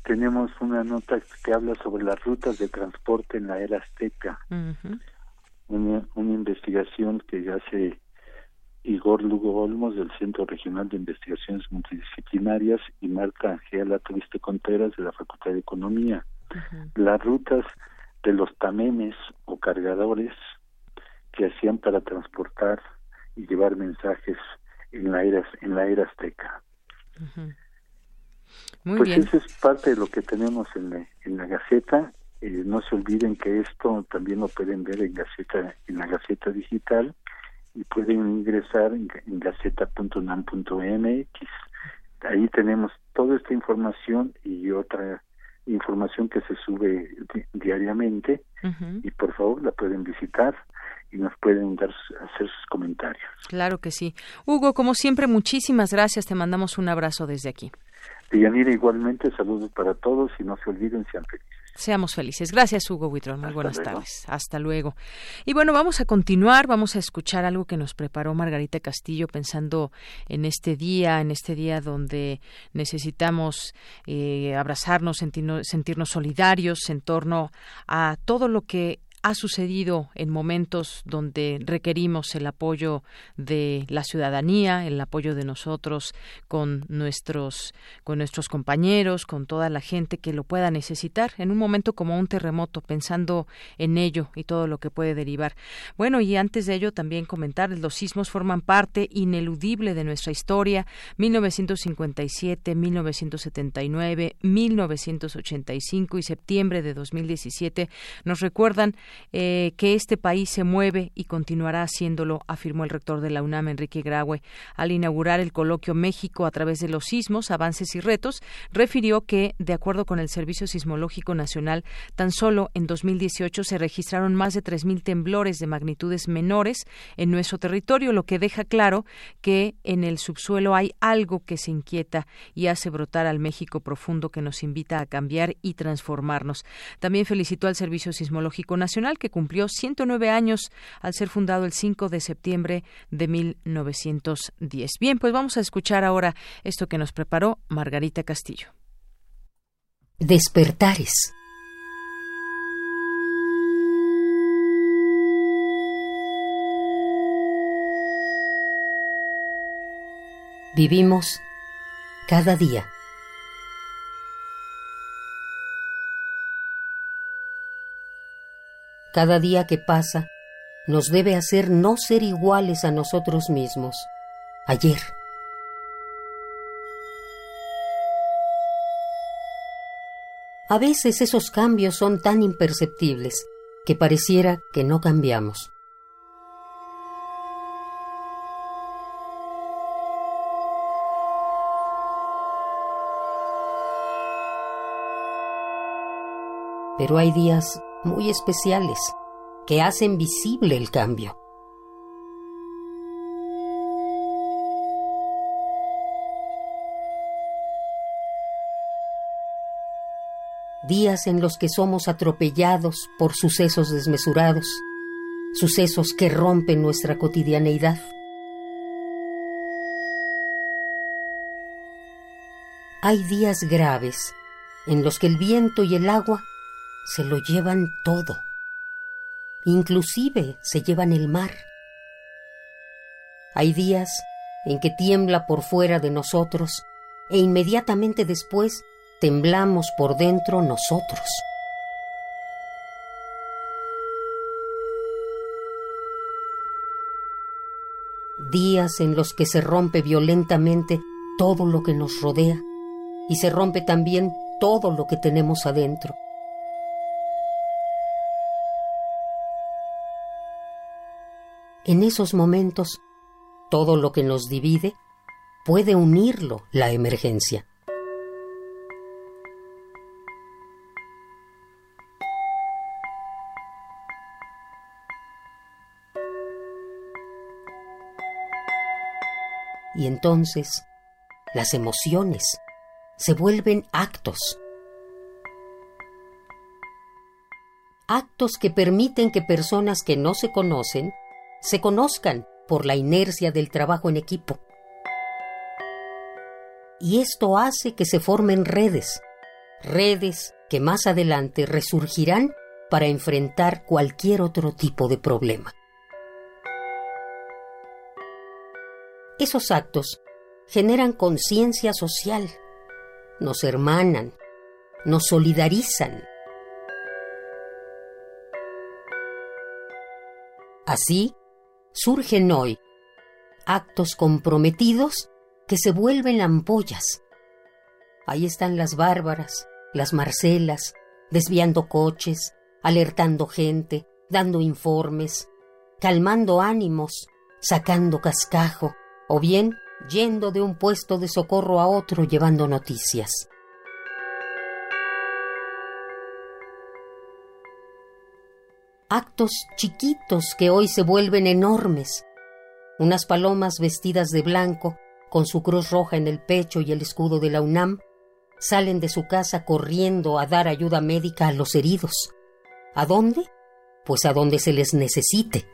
tenemos una nota que habla sobre las rutas de transporte en la era azteca una, una investigación que hace Igor Lugo Olmos del Centro Regional de Investigaciones Multidisciplinarias y Marta Angela Triste Contreras de la Facultad de Economía. Las rutas de los tamemes o cargadores que hacían para transportar y llevar mensajes en la era, en la era azteca. pues eso es parte de lo que tenemos en la, en la Gaceta eh, no se olviden que esto también lo pueden ver en Gaceta, en la Gaceta Digital y pueden ingresar en, gaceta.unam.mx. Ahí tenemos toda esta información y otra información que se sube diariamente y por favor la pueden visitar y nos pueden dar hacer sus comentarios. Claro que sí. Hugo, como siempre, muchísimas gracias. Te mandamos un abrazo desde aquí. Yanira, igualmente, saludos para todos y no se olviden, sean felices. Seamos felices. Gracias, Hugo Huitrón. Muy buenas tardes. Hasta luego. Y bueno, vamos a continuar. Vamos a escuchar algo que nos preparó Margarita Castillo pensando en este día, en este día donde necesitamos eh, abrazarnos, sentirnos solidarios en torno a todo lo que ha sucedido en momentos donde requerimos el apoyo de la ciudadanía, el apoyo de nosotros con nuestros con nuestros compañeros, con toda la gente que lo pueda necesitar en un momento como un terremoto, pensando en ello y todo lo que puede derivar. Bueno, y antes de ello también comentar, los sismos forman parte ineludible de nuestra historia, 1957, 1979, 1985 y septiembre de 2017 nos recuerdan eh, que este país se mueve y continuará haciéndolo, afirmó el rector de la UNAM, Enrique Graue, al inaugurar el coloquio México a través de los sismos, avances y retos. Refirió que, de acuerdo con el Servicio Sismológico Nacional, tan solo en 2018 se registraron más de 3.000 temblores de magnitudes menores en nuestro territorio, lo que deja claro que en el subsuelo hay algo que se inquieta y hace brotar al México profundo que nos invita a cambiar y transformarnos. También felicitó al Servicio Sismológico Nacional que cumplió 109 años al ser fundado el 5 de septiembre de 1910. Bien, pues vamos a escuchar ahora esto que nos preparó Margarita Castillo. Despertares. Vivimos cada día. Cada día que pasa nos debe hacer no ser iguales a nosotros mismos. Ayer. A veces esos cambios son tan imperceptibles que pareciera que no cambiamos. Pero hay días muy especiales que hacen visible el cambio. días en los que somos atropellados por sucesos desmesurados, sucesos que rompen nuestra cotidianeidad. Hay días graves en los que el viento y el agua se lo llevan todo, inclusive se llevan el mar. Hay días en que tiembla por fuera de nosotros e inmediatamente después temblamos por dentro nosotros. Días en los que se rompe violentamente todo lo que nos rodea y se rompe también todo lo que tenemos adentro. En esos momentos, todo lo que nos divide puede unirlo la emergencia. Y entonces las emociones se vuelven actos. Actos que permiten que personas que no se conocen se conozcan por la inercia del trabajo en equipo. Y esto hace que se formen redes, redes que más adelante resurgirán para enfrentar cualquier otro tipo de problema. Esos actos generan conciencia social, nos hermanan, nos solidarizan. Así, surgen hoy actos comprometidos que se vuelven ampollas. Ahí están las bárbaras, las marcelas, desviando coches, alertando gente, dando informes, calmando ánimos, sacando cascajo, o bien yendo de un puesto de socorro a otro llevando noticias. Actos chiquitos que hoy se vuelven enormes. Unas palomas vestidas de blanco, con su cruz roja en el pecho y el escudo de la UNAM, salen de su casa corriendo a dar ayuda médica a los heridos. ¿A dónde? Pues a donde se les necesite.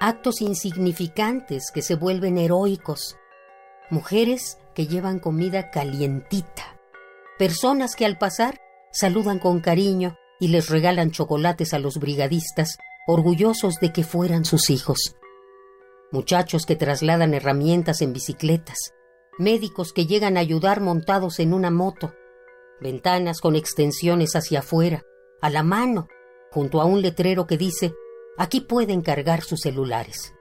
actos insignificantes que se vuelven heroicos, mujeres que llevan comida calientita, personas que al pasar saludan con cariño y les regalan chocolates a los brigadistas, orgullosos de que fueran sus hijos, muchachos que trasladan herramientas en bicicletas, médicos que llegan a ayudar montados en una moto, ventanas con extensiones hacia afuera, a la mano, junto a un letrero que dice Aquí pueden cargar sus celulares.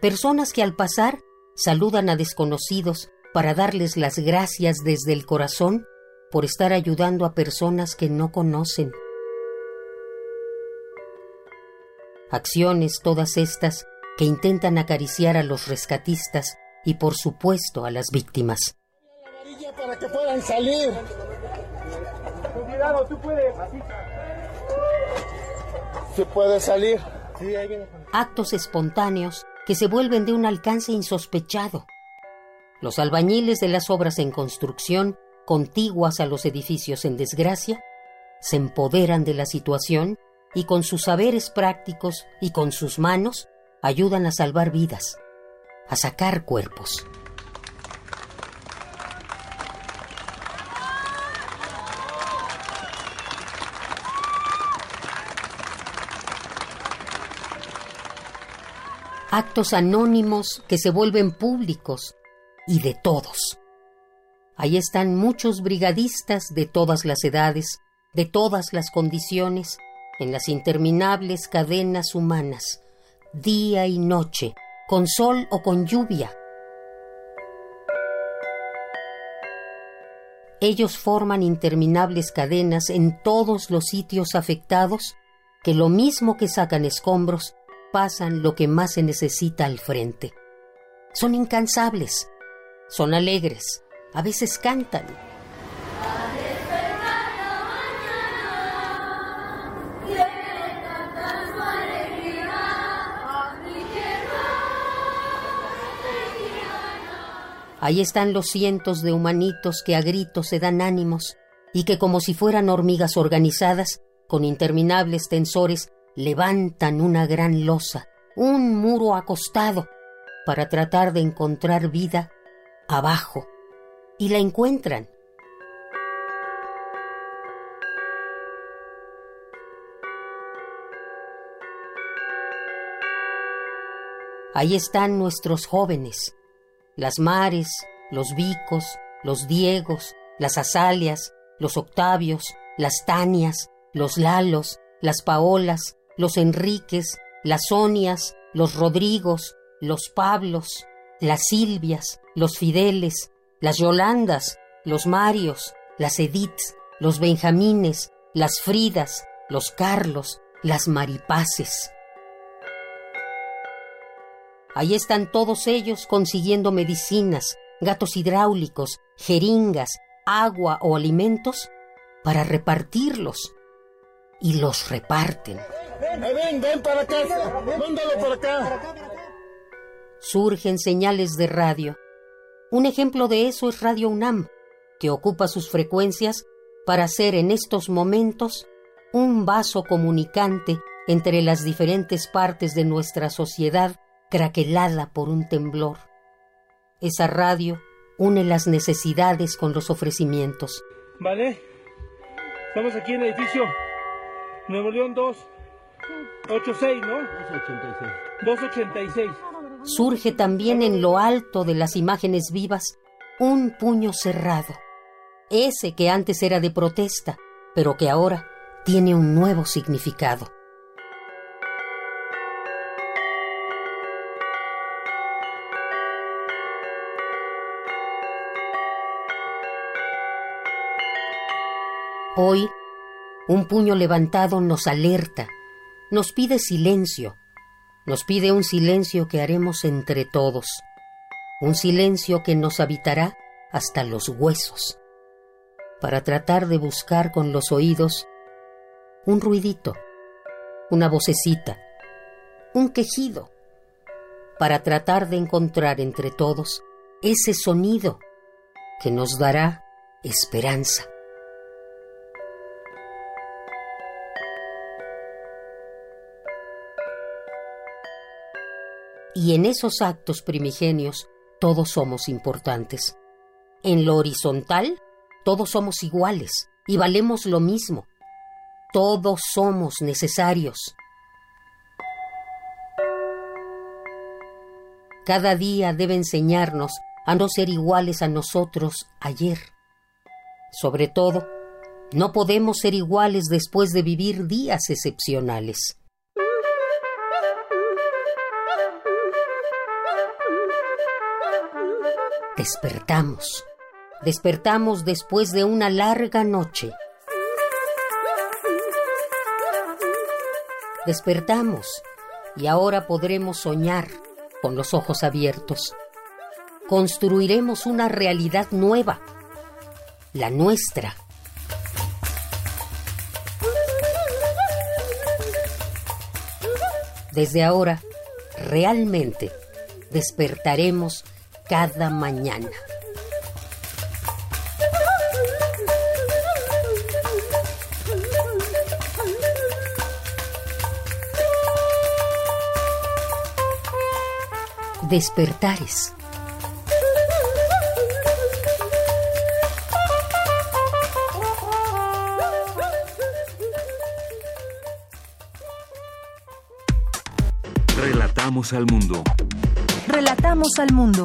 Personas que al pasar saludan a desconocidos para darles las gracias desde el corazón por estar ayudando a personas que no conocen. Acciones todas estas que intentan acariciar a los rescatistas y por supuesto a las víctimas. para que puedan salir. Cuidado, tú puedes se puede salir. Actos espontáneos que se vuelven de un alcance insospechado. Los albañiles de las obras en construcción, contiguas a los edificios en desgracia, se empoderan de la situación y con sus saberes prácticos y con sus manos ayudan a salvar vidas, a sacar cuerpos. actos anónimos que se vuelven públicos y de todos. Ahí están muchos brigadistas de todas las edades, de todas las condiciones, en las interminables cadenas humanas, día y noche, con sol o con lluvia. Ellos forman interminables cadenas en todos los sitios afectados que lo mismo que sacan escombros, pasan lo que más se necesita al frente. Son incansables, son alegres, a veces cantan. Ahí están los cientos de humanitos que a gritos se dan ánimos y que como si fueran hormigas organizadas, con interminables tensores, levantan una gran losa, un muro acostado, para tratar de encontrar vida abajo. Y la encuentran. Ahí están nuestros jóvenes, las Mares, los Vicos, los Diegos, las Azalias, los Octavios, las Tanias, los Lalos, las Paolas, los Enriques, las Sonias, los Rodrigos, los Pablos, las Silvias, los Fideles, las Yolandas, los Marios, las Ediths, los Benjamines, las Fridas, los Carlos, las Maripaces. Ahí están todos ellos consiguiendo medicinas, gatos hidráulicos, jeringas, agua o alimentos para repartirlos. Y los reparten. Ven, ven, para acá. Mándalo para acá. Surgen señales de radio. Un ejemplo de eso es Radio UNAM, que ocupa sus frecuencias para ser en estos momentos un vaso comunicante entre las diferentes partes de nuestra sociedad craquelada por un temblor. Esa radio une las necesidades con los ofrecimientos. Vale, estamos aquí en el edificio Nuevo León 286, ¿no? 286. 286. Surge también en lo alto de las imágenes vivas un puño cerrado, ese que antes era de protesta, pero que ahora tiene un nuevo significado. Hoy, un puño levantado nos alerta, nos pide silencio, nos pide un silencio que haremos entre todos, un silencio que nos habitará hasta los huesos, para tratar de buscar con los oídos un ruidito, una vocecita, un quejido, para tratar de encontrar entre todos ese sonido que nos dará esperanza. Y en esos actos primigenios todos somos importantes. En lo horizontal, todos somos iguales y valemos lo mismo. Todos somos necesarios. Cada día debe enseñarnos a no ser iguales a nosotros ayer. Sobre todo, no podemos ser iguales después de vivir días excepcionales. Despertamos. Despertamos después de una larga noche. Despertamos y ahora podremos soñar con los ojos abiertos. Construiremos una realidad nueva, la nuestra. Desde ahora, realmente despertaremos cada mañana. Despertares. Relatamos al mundo. Relatamos al mundo.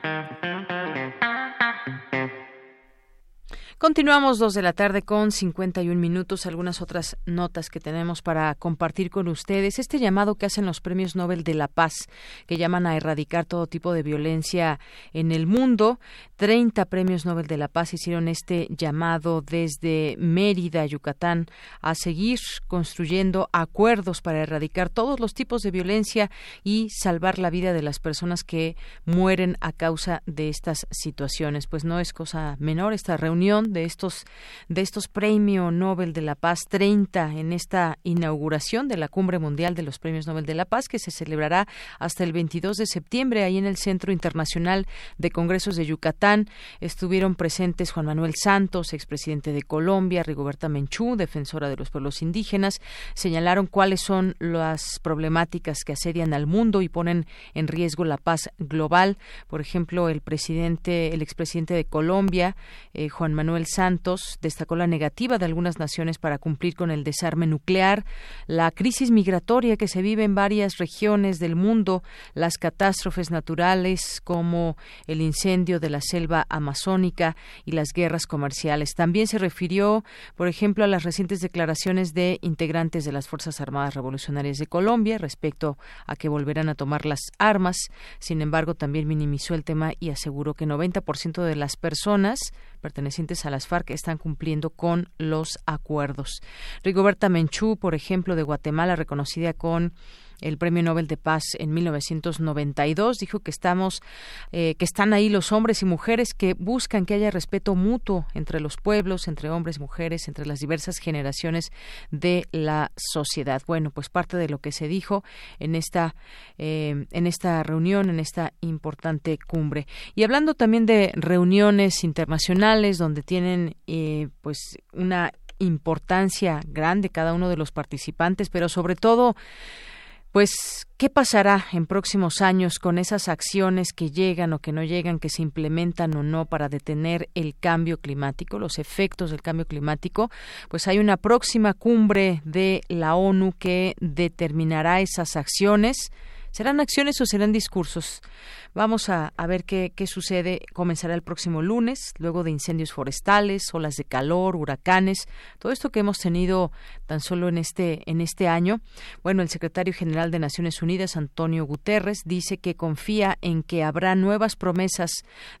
Continuamos dos de la tarde con 51 minutos. Algunas otras notas que tenemos para compartir con ustedes. Este llamado que hacen los premios Nobel de la Paz, que llaman a erradicar todo tipo de violencia en el mundo. 30 premios Nobel de la Paz hicieron este llamado desde Mérida, Yucatán, a seguir construyendo acuerdos para erradicar todos los tipos de violencia y salvar la vida de las personas que mueren a causa de estas situaciones. Pues no es cosa menor esta reunión de estos de estos Premio Nobel de la Paz 30 en esta inauguración de la Cumbre Mundial de los Premios Nobel de la Paz que se celebrará hasta el 22 de septiembre ahí en el Centro Internacional de Congresos de Yucatán. Estuvieron presentes Juan Manuel Santos, expresidente de Colombia, Rigoberta Menchú, defensora de los pueblos indígenas, señalaron cuáles son las problemáticas que asedian al mundo y ponen en riesgo la paz global. Por ejemplo, el presidente, el expresidente de Colombia, eh, Juan Manuel Santos destacó la negativa de algunas naciones para cumplir con el desarme nuclear, la crisis migratoria que se vive en varias regiones del mundo, las catástrofes naturales como el incendio de la selva amazónica y las guerras comerciales. También se refirió, por ejemplo, a las recientes declaraciones de integrantes de las Fuerzas Armadas Revolucionarias de Colombia respecto a que volverán a tomar las armas. Sin embargo, también minimizó el tema y aseguró que 90% de las personas pertenecientes a las FARC están cumpliendo con los acuerdos. Rigoberta Menchú, por ejemplo, de Guatemala, reconocida con el Premio Nobel de Paz en 1992 dijo que estamos eh, que están ahí los hombres y mujeres que buscan que haya respeto mutuo entre los pueblos, entre hombres, y mujeres, entre las diversas generaciones de la sociedad. Bueno, pues parte de lo que se dijo en esta eh, en esta reunión, en esta importante cumbre. Y hablando también de reuniones internacionales donde tienen eh, pues una importancia grande cada uno de los participantes, pero sobre todo pues, ¿qué pasará en próximos años con esas acciones que llegan o que no llegan, que se implementan o no para detener el cambio climático, los efectos del cambio climático? Pues hay una próxima cumbre de la ONU que determinará esas acciones. ¿Serán acciones o serán discursos? Vamos a, ver qué, qué, sucede. Comenzará el próximo lunes, luego de incendios forestales, olas de calor, huracanes, todo esto que hemos tenido tan solo en este, en este año. Bueno, el secretario general de Naciones Unidas, Antonio Guterres, dice que confía en que habrá nuevas promesas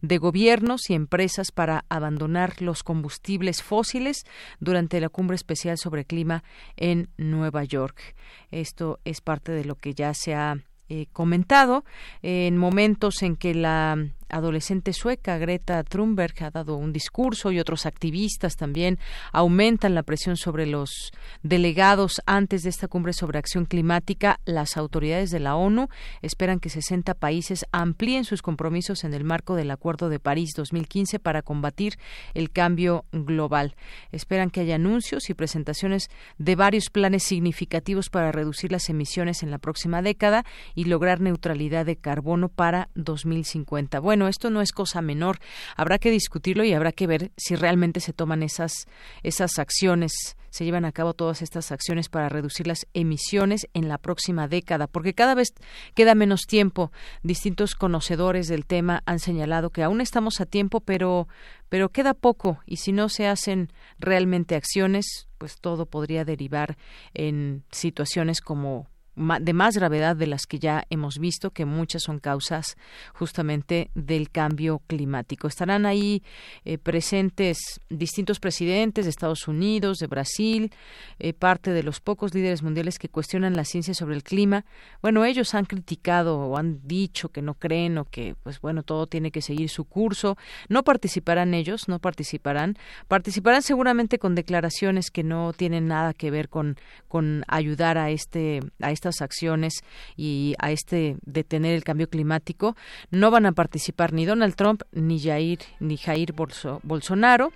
de gobiernos y empresas para abandonar los combustibles fósiles durante la cumbre especial sobre clima en Nueva York. Esto es parte de lo que ya se ha eh, comentado en momentos en que la adolescente sueca Greta Thunberg ha dado un discurso y otros activistas también aumentan la presión sobre los delegados antes de esta cumbre sobre acción climática. Las autoridades de la ONU esperan que 60 países amplíen sus compromisos en el marco del Acuerdo de París 2015 para combatir el cambio global. Esperan que haya anuncios y presentaciones de varios planes significativos para reducir las emisiones en la próxima década y lograr neutralidad de carbono para 2050. Bueno, esto no es cosa menor. Habrá que discutirlo y habrá que ver si realmente se toman esas, esas acciones, se llevan a cabo todas estas acciones para reducir las emisiones en la próxima década, porque cada vez queda menos tiempo. Distintos conocedores del tema han señalado que aún estamos a tiempo, pero, pero queda poco y si no se hacen realmente acciones, pues todo podría derivar en situaciones como de más gravedad de las que ya hemos visto, que muchas son causas justamente del cambio climático. Estarán ahí eh, presentes distintos presidentes de Estados Unidos, de Brasil, eh, parte de los pocos líderes mundiales que cuestionan la ciencia sobre el clima. Bueno, ellos han criticado o han dicho que no creen o que, pues bueno, todo tiene que seguir su curso. No participarán ellos, no participarán. Participarán seguramente con declaraciones que no tienen nada que ver con, con ayudar a este, a este estas acciones y a este detener el cambio climático, no van a participar ni Donald Trump ni Jair ni Jair Bolsonaro.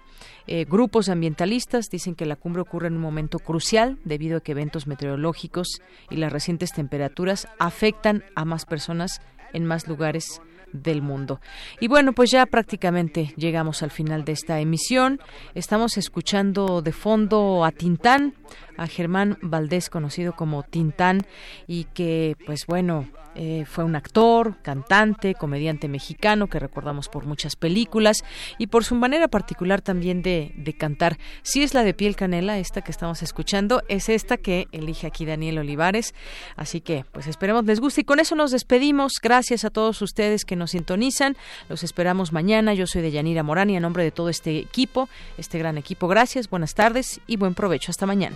Eh, grupos ambientalistas dicen que la cumbre ocurre en un momento crucial debido a que eventos meteorológicos y las recientes temperaturas afectan a más personas en más lugares del mundo. Y bueno, pues ya prácticamente llegamos al final de esta emisión. Estamos escuchando de fondo a Tintán, a Germán Valdés, conocido como Tintán, y que, pues bueno, eh, fue un actor, cantante, comediante mexicano que recordamos por muchas películas y por su manera particular también de, de cantar. Si es la de piel canela, esta que estamos escuchando, es esta que elige aquí Daniel Olivares. Así que, pues esperemos les guste y con eso nos despedimos. Gracias a todos ustedes que nos sintonizan. Los esperamos mañana. Yo soy de Yanira Morán y a nombre de todo este equipo, este gran equipo, gracias, buenas tardes y buen provecho. Hasta mañana.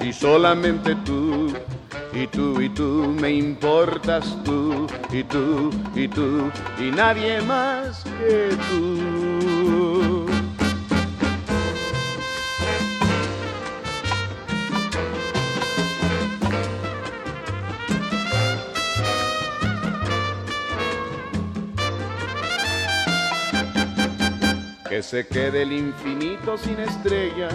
y solamente tú y tú y tú me importas tú y tú y tú y nadie más que tú. Que se quede el infinito sin estrellas